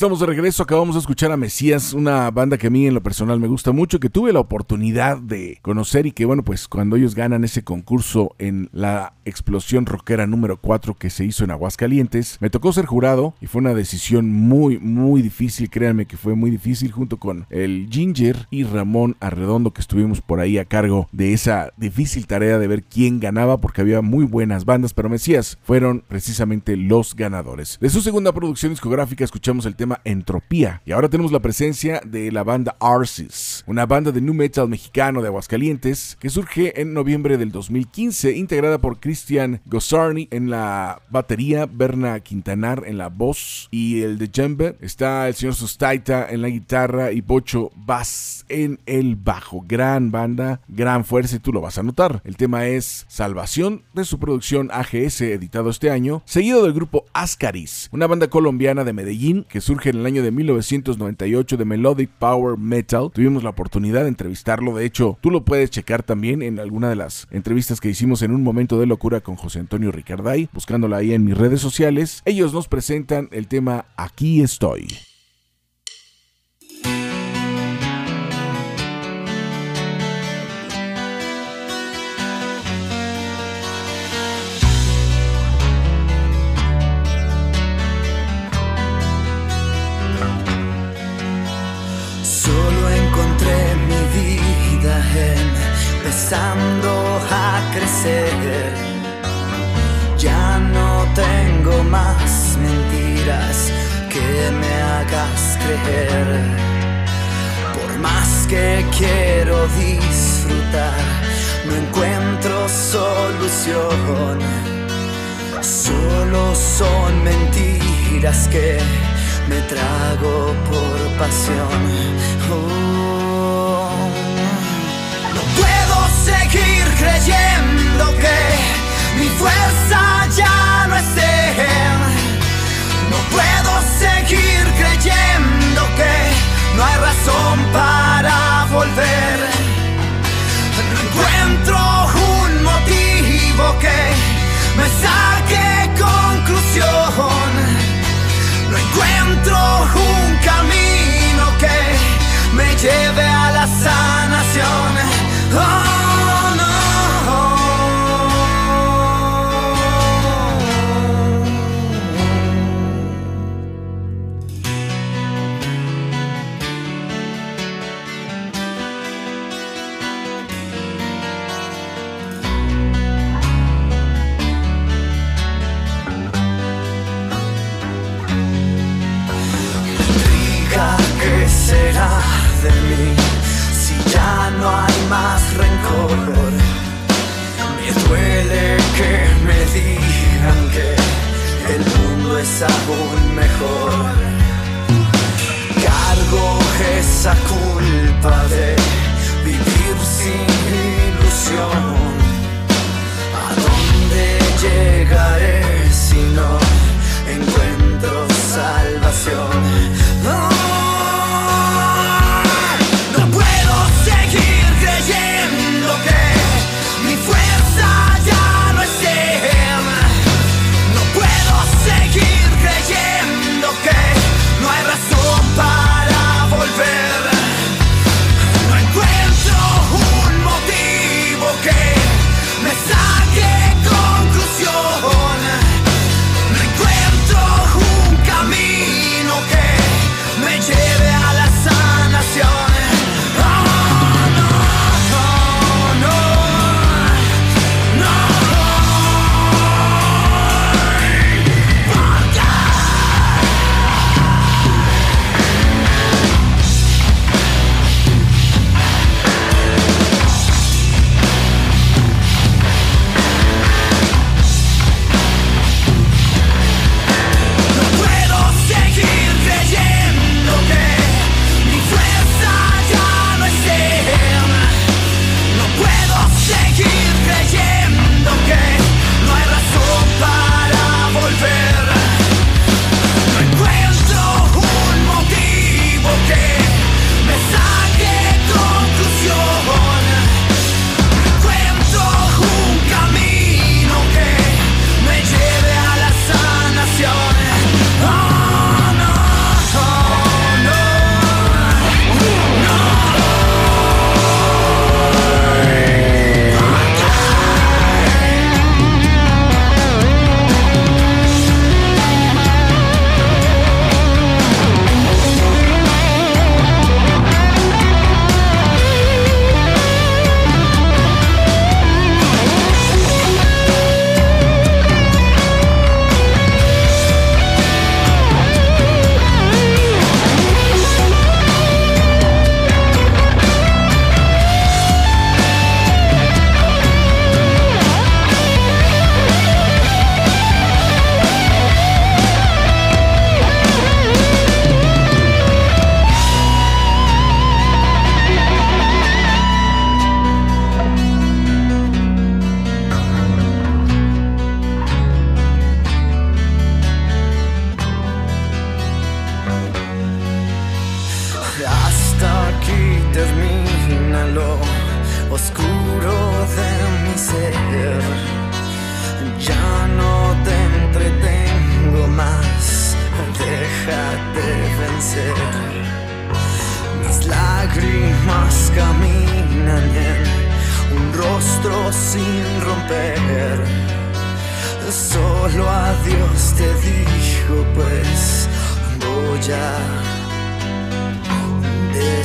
estamos de regreso. Acabamos de escuchar a Mesías, una banda que a mí en lo personal me gusta mucho, que tuve la oportunidad de conocer y que, bueno, pues cuando ellos ganan ese concurso en la explosión rockera número 4 que se hizo en Aguascalientes, me tocó ser jurado y fue una decisión muy, muy difícil. Créanme que fue muy difícil junto con el Ginger y Ramón Arredondo que estuvimos por ahí a cargo de esa difícil tarea de ver quién ganaba porque había muy buenas bandas, pero Mesías fueron precisamente los ganadores. De su segunda producción discográfica escuchamos el tema Entropía y ahora tenemos la presencia de la banda Arsis, una banda de nu metal mexicano de Aguascalientes que surge en noviembre del 2015, integrada por Christian Gossarni en la batería, Berna Quintanar en la voz y el de djembe está el señor Sustaita en la guitarra y Bocho Bass en el bajo. Gran banda, gran fuerza y tú lo vas a notar. El tema es Salvación de su producción AGS editado este año, seguido del grupo Ascaris, una banda colombiana de Medellín que surge en el año de 1998 de Melodic Power Metal. Tuvimos la oportunidad de entrevistarlo, de hecho tú lo puedes checar también en alguna de las entrevistas que hicimos en un momento de locura con José Antonio Ricarday, buscándola ahí en mis redes sociales. Ellos nos presentan el tema Aquí estoy. Empezando a crecer. Ya no tengo más mentiras que me hagas creer. Por más que quiero disfrutar, no encuentro solución. Solo son mentiras que me trago por pasión. Oh. Seguir creyendo que mi fuerza ya no es él. No puedo seguir creyendo que no hay razón para volver. No encuentro un motivo que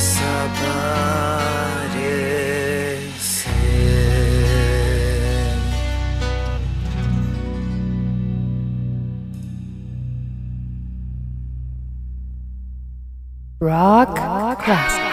desaparecer. Rock, Rock. Classic.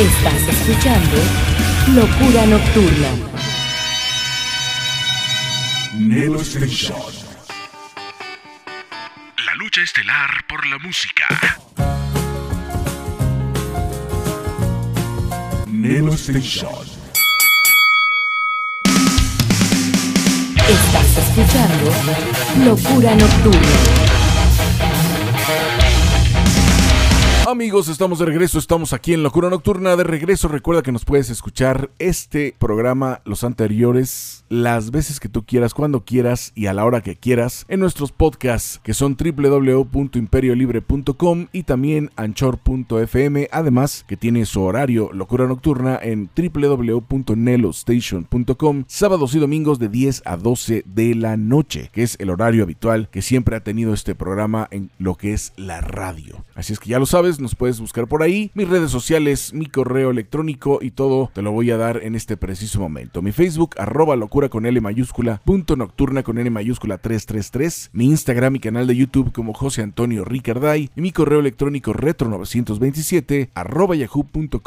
Estás escuchando Locura Nocturna. Neo Station. La lucha estelar por la música. Neo Station. Estás escuchando Locura Nocturna. Amigos, estamos de regreso, estamos aquí en Locura Nocturna. De regreso, recuerda que nos puedes escuchar este programa, los anteriores, las veces que tú quieras, cuando quieras y a la hora que quieras, en nuestros podcasts que son www.imperiolibre.com y también anchor.fm. Además, que tiene su horario Locura Nocturna en www.nelostation.com, sábados y domingos de 10 a 12 de la noche, que es el horario habitual que siempre ha tenido este programa en lo que es la radio. Así es que ya lo sabes, nos puedes buscar por ahí, mis redes sociales, mi correo electrónico y todo te lo voy a dar en este preciso momento. Mi Facebook, arroba locura con L mayúscula, punto nocturna con N mayúscula 333, mi Instagram y canal de YouTube como José Antonio Ricarday y mi correo electrónico retro927 arroba yahoo.com.mx.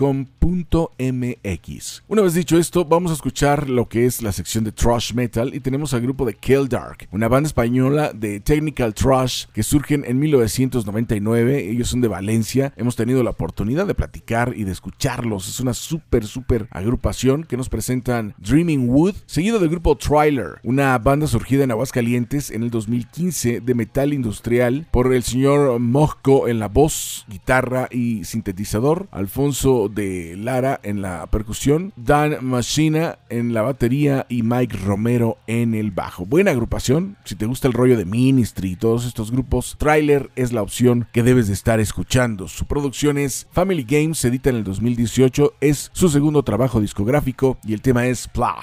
Una vez dicho esto, vamos a escuchar lo que es la sección de thrash metal y tenemos al grupo de Kill Dark, una banda española de technical thrash que surgen en 1999. Ellos son de Valencia. Hemos tenido la oportunidad de platicar y de escucharlos. Es una súper, súper agrupación que nos presentan Dreaming Wood, seguido del grupo Trailer, una banda surgida en Aguascalientes en el 2015 de metal industrial por el señor Mosco en la voz, guitarra y sintetizador, Alfonso de Lara en la percusión, Dan Machina en la batería y Mike Romero en el bajo. Buena agrupación, si te gusta el rollo de Ministry y todos estos grupos, Trailer es la opción que debes de estar escuchando. Su producción es Family Games, edita en el 2018, es su segundo trabajo discográfico y el tema es Pla.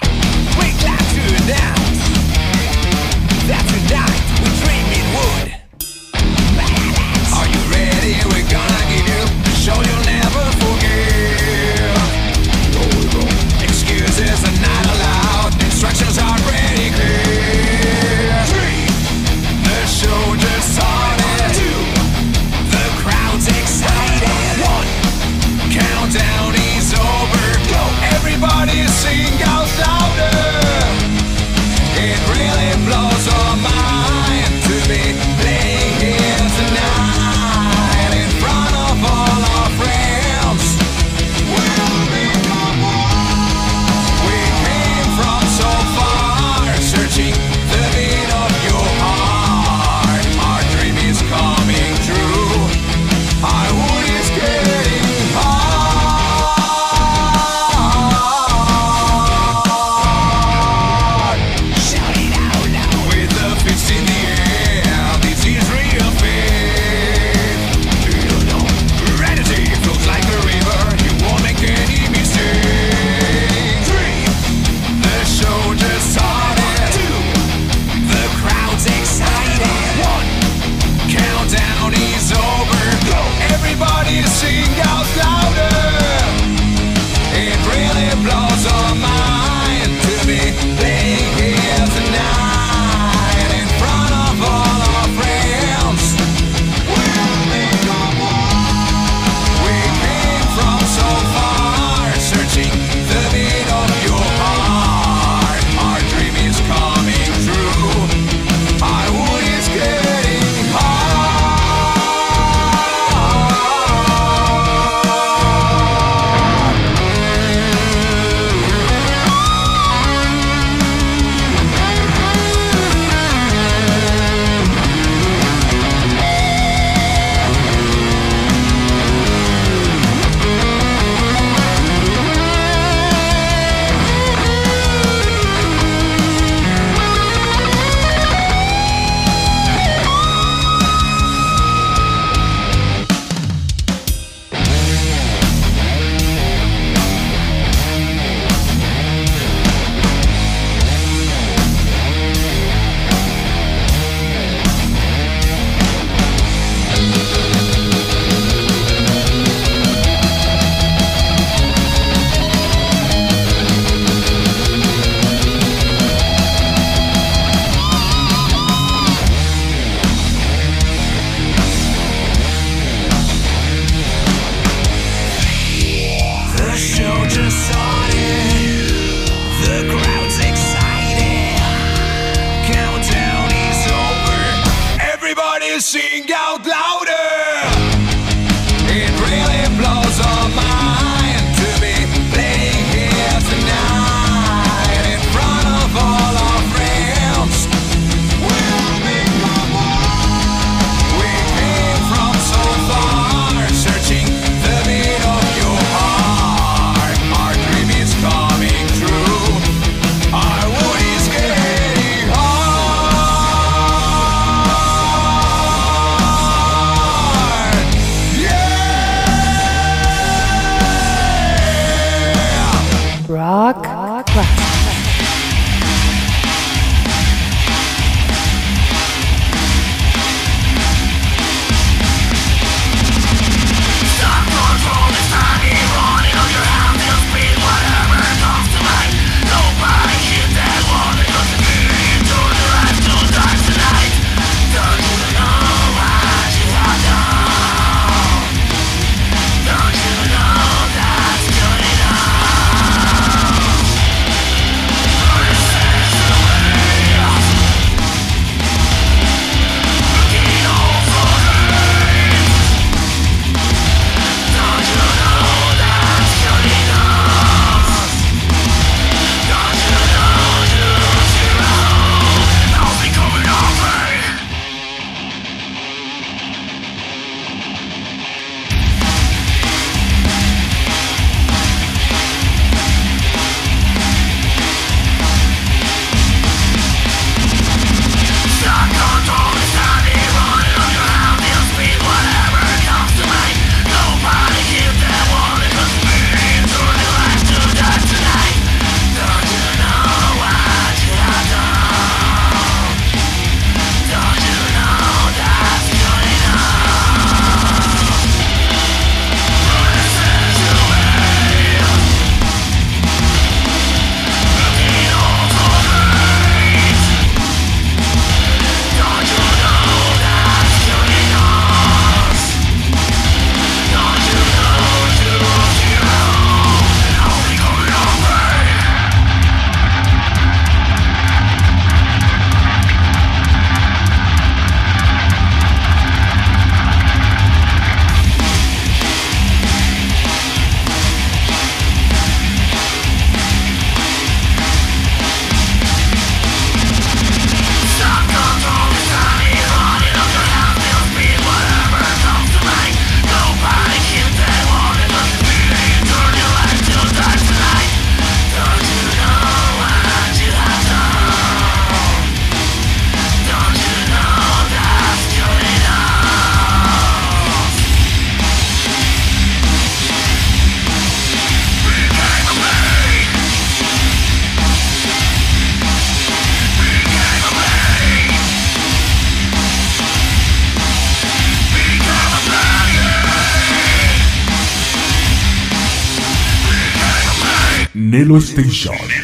Nelo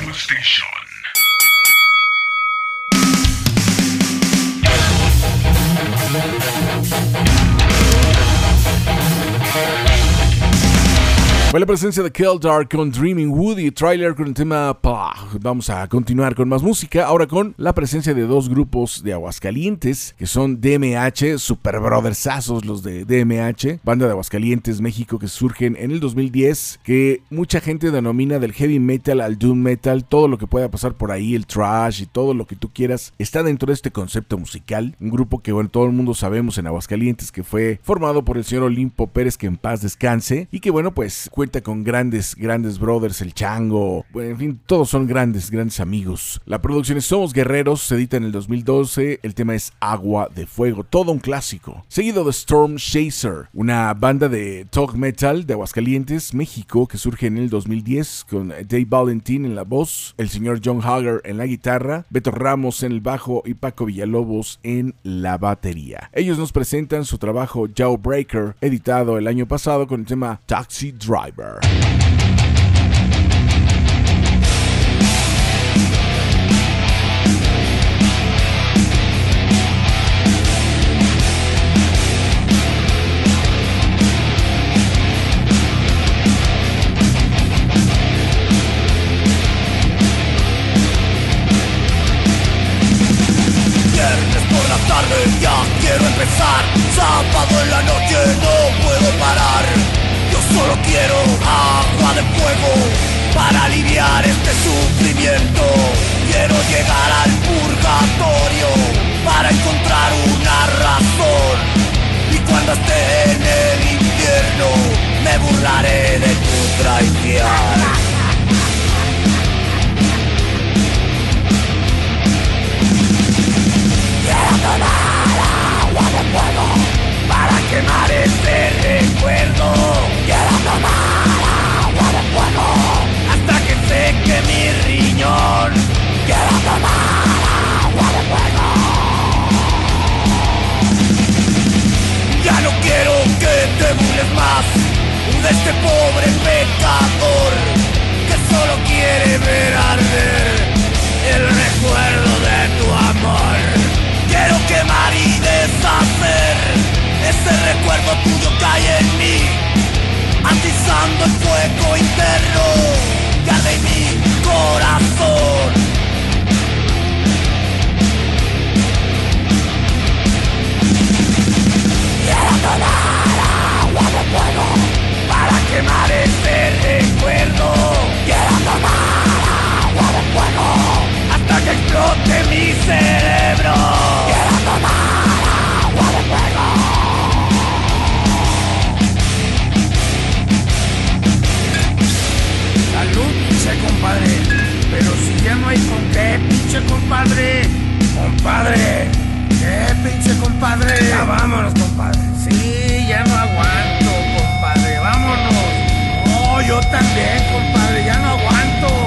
presencia de Keldar con Dreaming Woody, trailer con el tema Pa. Vamos a continuar con más música, ahora con la presencia de dos grupos de Aguascalientes, que son DMH, Super Brothersazos los de DMH, banda de Aguascalientes, México, que surgen en el 2010, que mucha gente denomina del heavy metal al doom metal, todo lo que pueda pasar por ahí, el trash y todo lo que tú quieras, está dentro de este concepto musical. Un grupo que, bueno, todo el mundo sabemos en Aguascalientes que fue formado por el señor Olimpo Pérez, que en paz descanse, y que, bueno, pues cuenta con grandes, grandes brothers, el Chango, bueno, en fin, todos son grandes, grandes amigos. La producción es Somos Guerreros, se edita en el 2012, el tema es Agua de Fuego, todo un clásico. Seguido de Storm Chaser, una banda de talk metal de Aguascalientes, México, que surge en el 2010 con Dave Valentin en la voz, el señor John Hager en la guitarra, Beto Ramos en el bajo y Paco Villalobos en la batería. Ellos nos presentan su trabajo Jawbreaker, editado el año pasado con el tema Taxi Driver. Tarde ya quiero empezar. Sábado en la noche no puedo parar solo quiero agua de fuego Para aliviar este sufrimiento. Quiero llegar al purgatorio Para encontrar una razón. Y cuando esté en el infierno Me burlaré de tu traición. Quiero tomar agua de fuego para quemar este recuerdo. Quiero tomar agua de fuego hasta que seque mi río. Ya no quiero que te burles más de este pobre pecador que solo quiere ver arder el recuerdo de tu amor. Quiero quemar y deshacer ese recuerdo tuyo hay en mí, atizando el fuego interno que arde en mi corazón. Quiero tomar agua de fuego para quemar ese recuerdo. Quiero tomar agua de fuego hasta que explote mi cerebro. Compadre. Pero si ya no hay con qué, pinche compadre. Compadre. ¿Qué, pinche compadre? Ya vámonos, compadre. Sí, ya no aguanto, compadre. Vámonos. No, yo también, compadre. Ya no aguanto.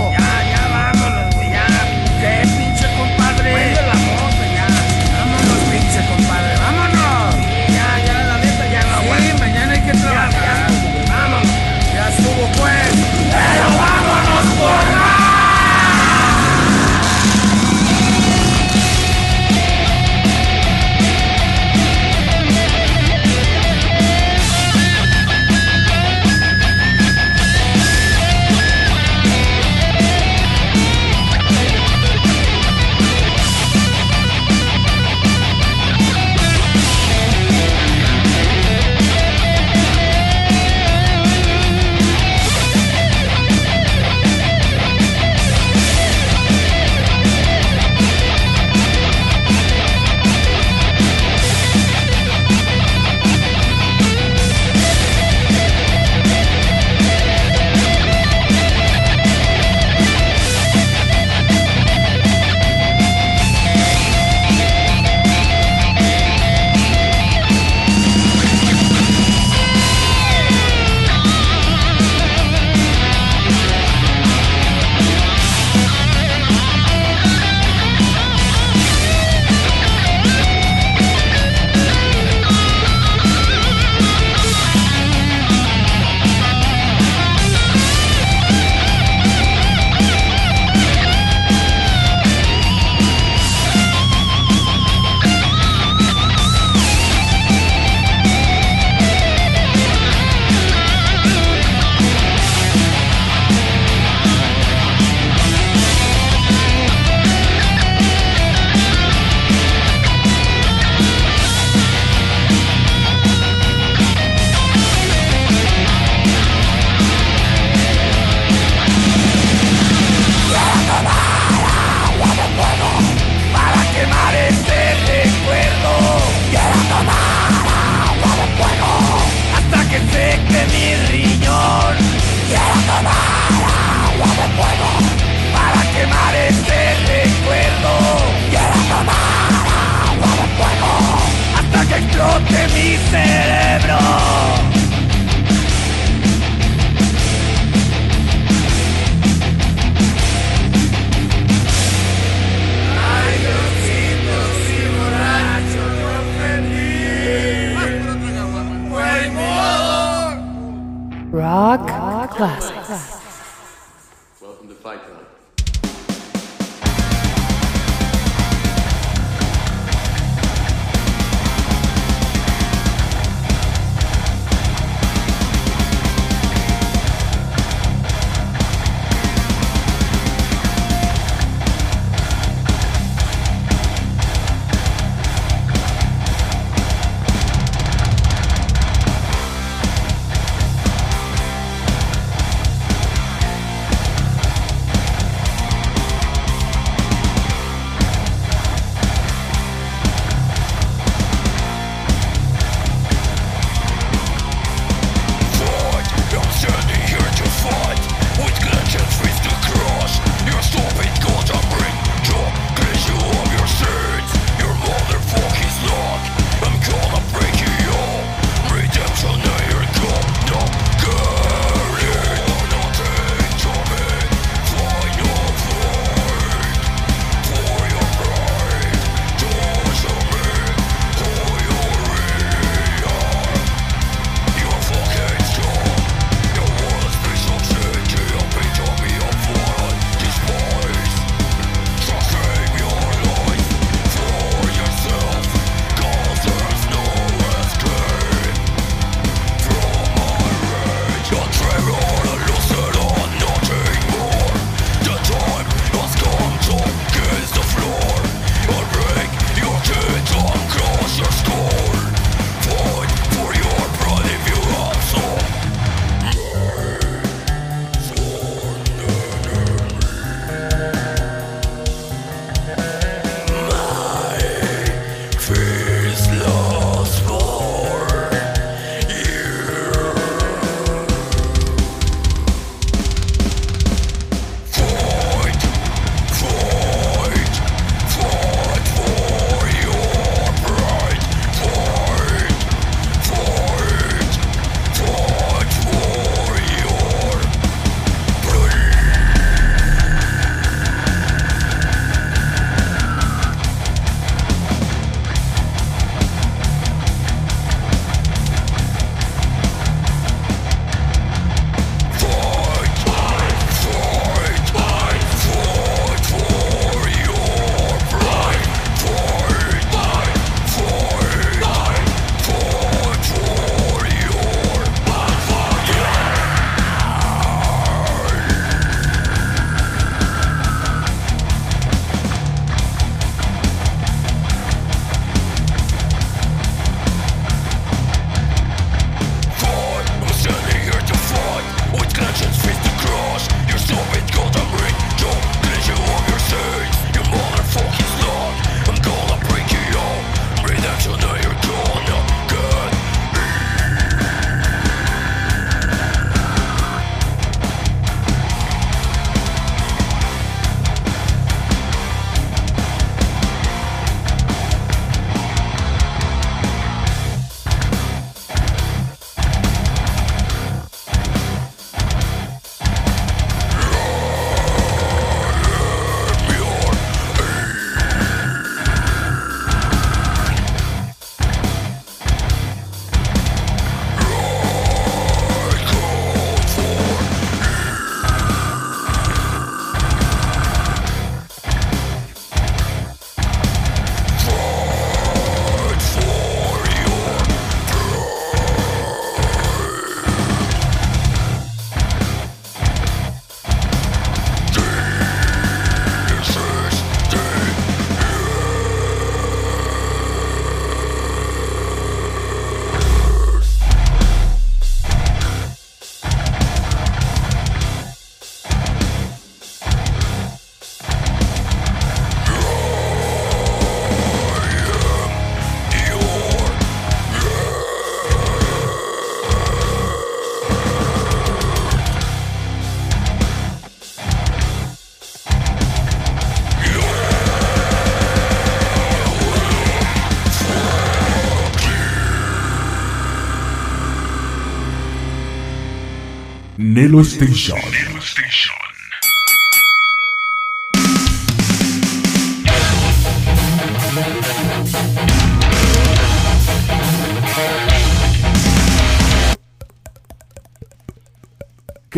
Station.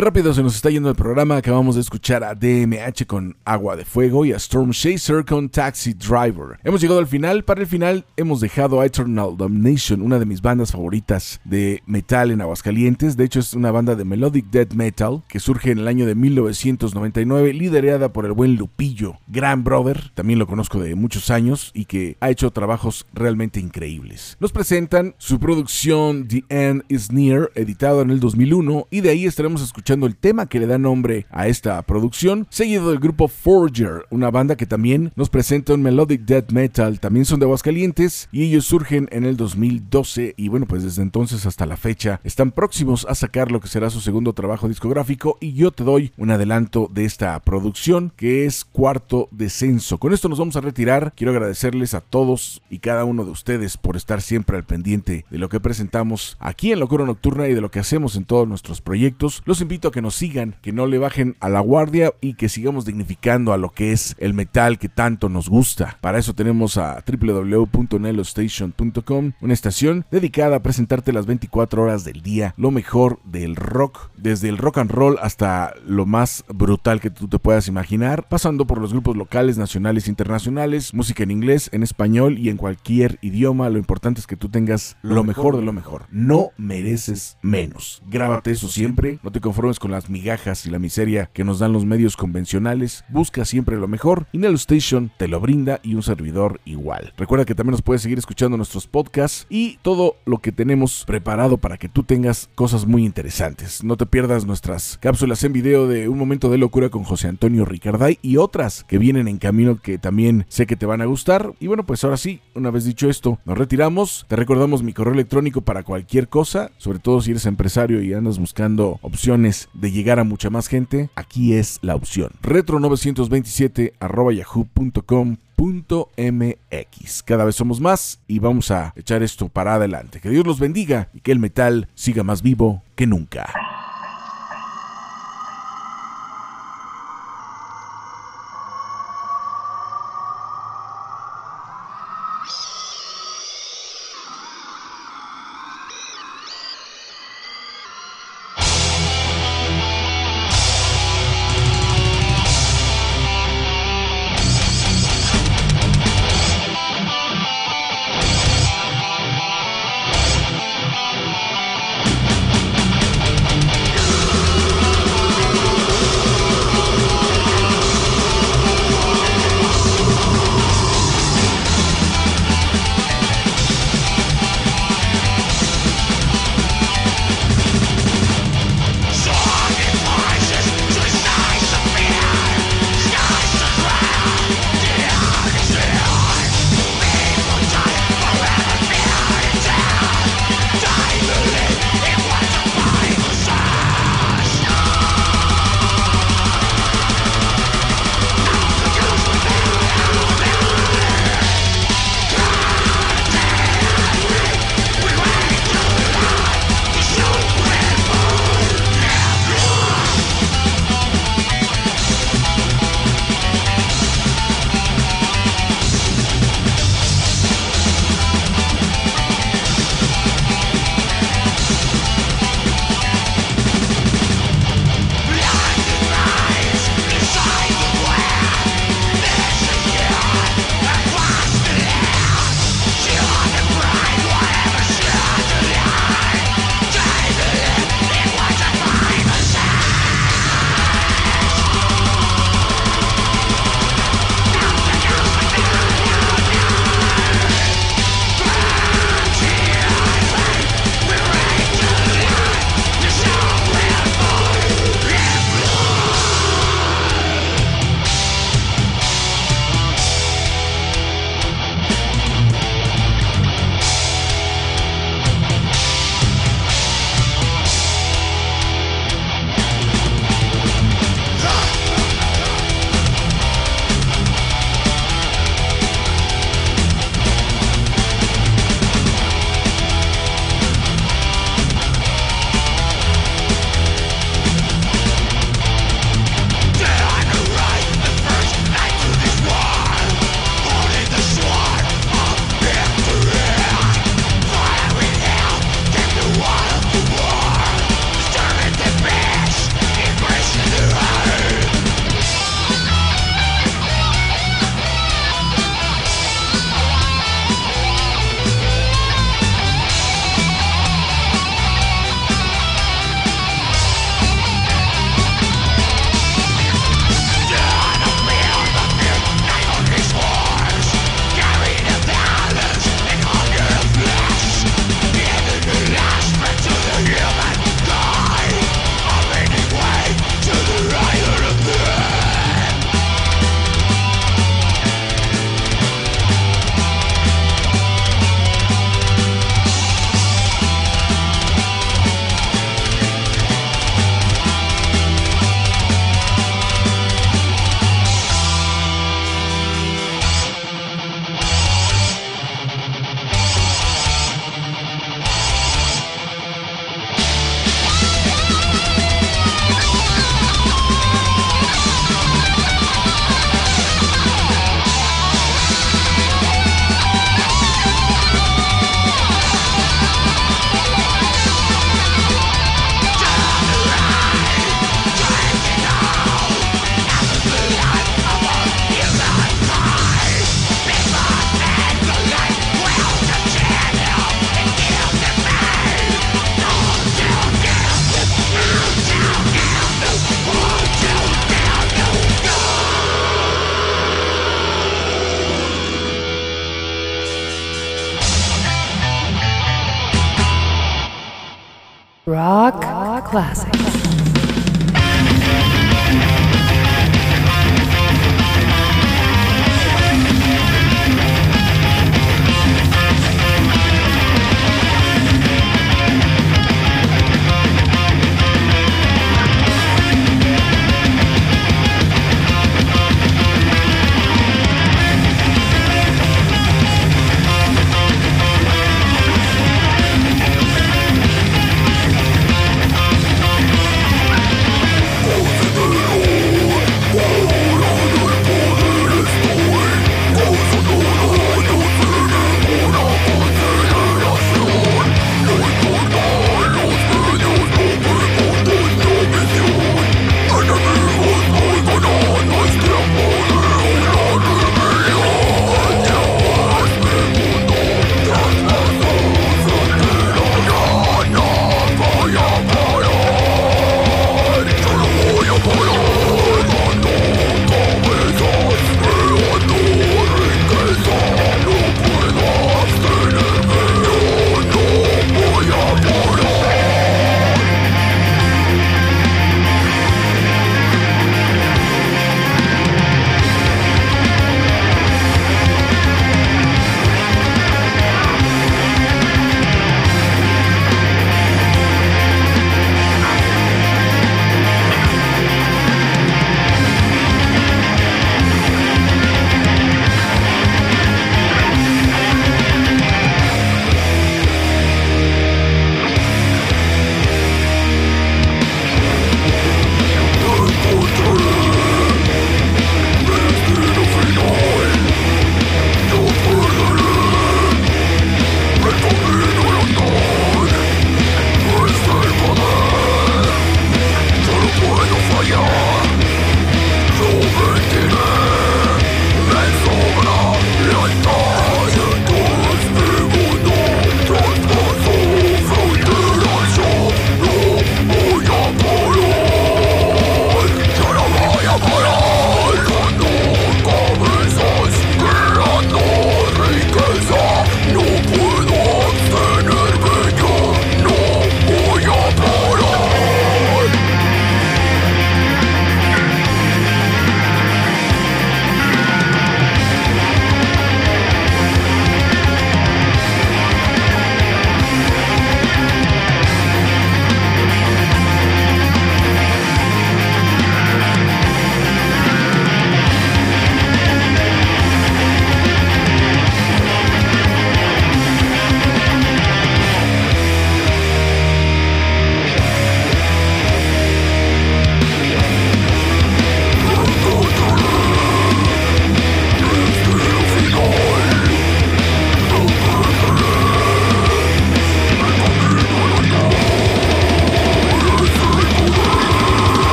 Rápido se nos está yendo el programa. Acabamos de escuchar a DMH con Agua de Fuego y a Storm Chaser con Taxi Driver. Hemos llegado al final. Para el final hemos dejado a Eternal Damnation, una de mis bandas favoritas de metal en Aguascalientes. De hecho, es una banda de melodic death metal que surge en el año de 1999, liderada por el buen Lupillo, gran brother. También lo conozco de muchos años y que ha hecho trabajos realmente increíbles. Nos presentan su producción The End is Near, editado en el 2001, y de ahí estaremos escuchando el tema que le da nombre a esta producción, seguido del grupo Forger, una banda que también nos presenta un melodic death metal, también son de Aguascalientes y ellos surgen en el 2012 y bueno, pues desde entonces hasta la fecha están próximos a sacar lo que será su segundo trabajo discográfico y yo te doy un adelanto de esta producción que es Cuarto Descenso. Con esto nos vamos a retirar, quiero agradecerles a todos y cada uno de ustedes por estar siempre al pendiente de lo que presentamos aquí en Locura Nocturna y de lo que hacemos en todos nuestros proyectos. Los invito que nos sigan, que no le bajen a la guardia y que sigamos dignificando a lo que es el metal que tanto nos gusta. Para eso tenemos a www.nelostation.com, una estación dedicada a presentarte las 24 horas del día, lo mejor del rock, desde el rock and roll hasta lo más brutal que tú te puedas imaginar, pasando por los grupos locales, nacionales e internacionales, música en inglés, en español y en cualquier idioma. Lo importante es que tú tengas lo mejor de lo mejor. No mereces menos. Grábate eso siempre, no te conformes con las migajas y la miseria que nos dan los medios convencionales, busca siempre lo mejor y Nelo Station te lo brinda y un servidor igual. Recuerda que también nos puedes seguir escuchando nuestros podcasts y todo lo que tenemos preparado para que tú tengas cosas muy interesantes. No te pierdas nuestras cápsulas en video de Un Momento de Locura con José Antonio Ricarday y otras que vienen en camino que también sé que te van a gustar. Y bueno, pues ahora sí, una vez dicho esto, nos retiramos. Te recordamos mi correo electrónico para cualquier cosa, sobre todo si eres empresario y andas buscando opciones de llegar a mucha más gente, aquí es la opción. Retro927 yahoo.com.mx. Cada vez somos más y vamos a echar esto para adelante. Que Dios los bendiga y que el metal siga más vivo que nunca.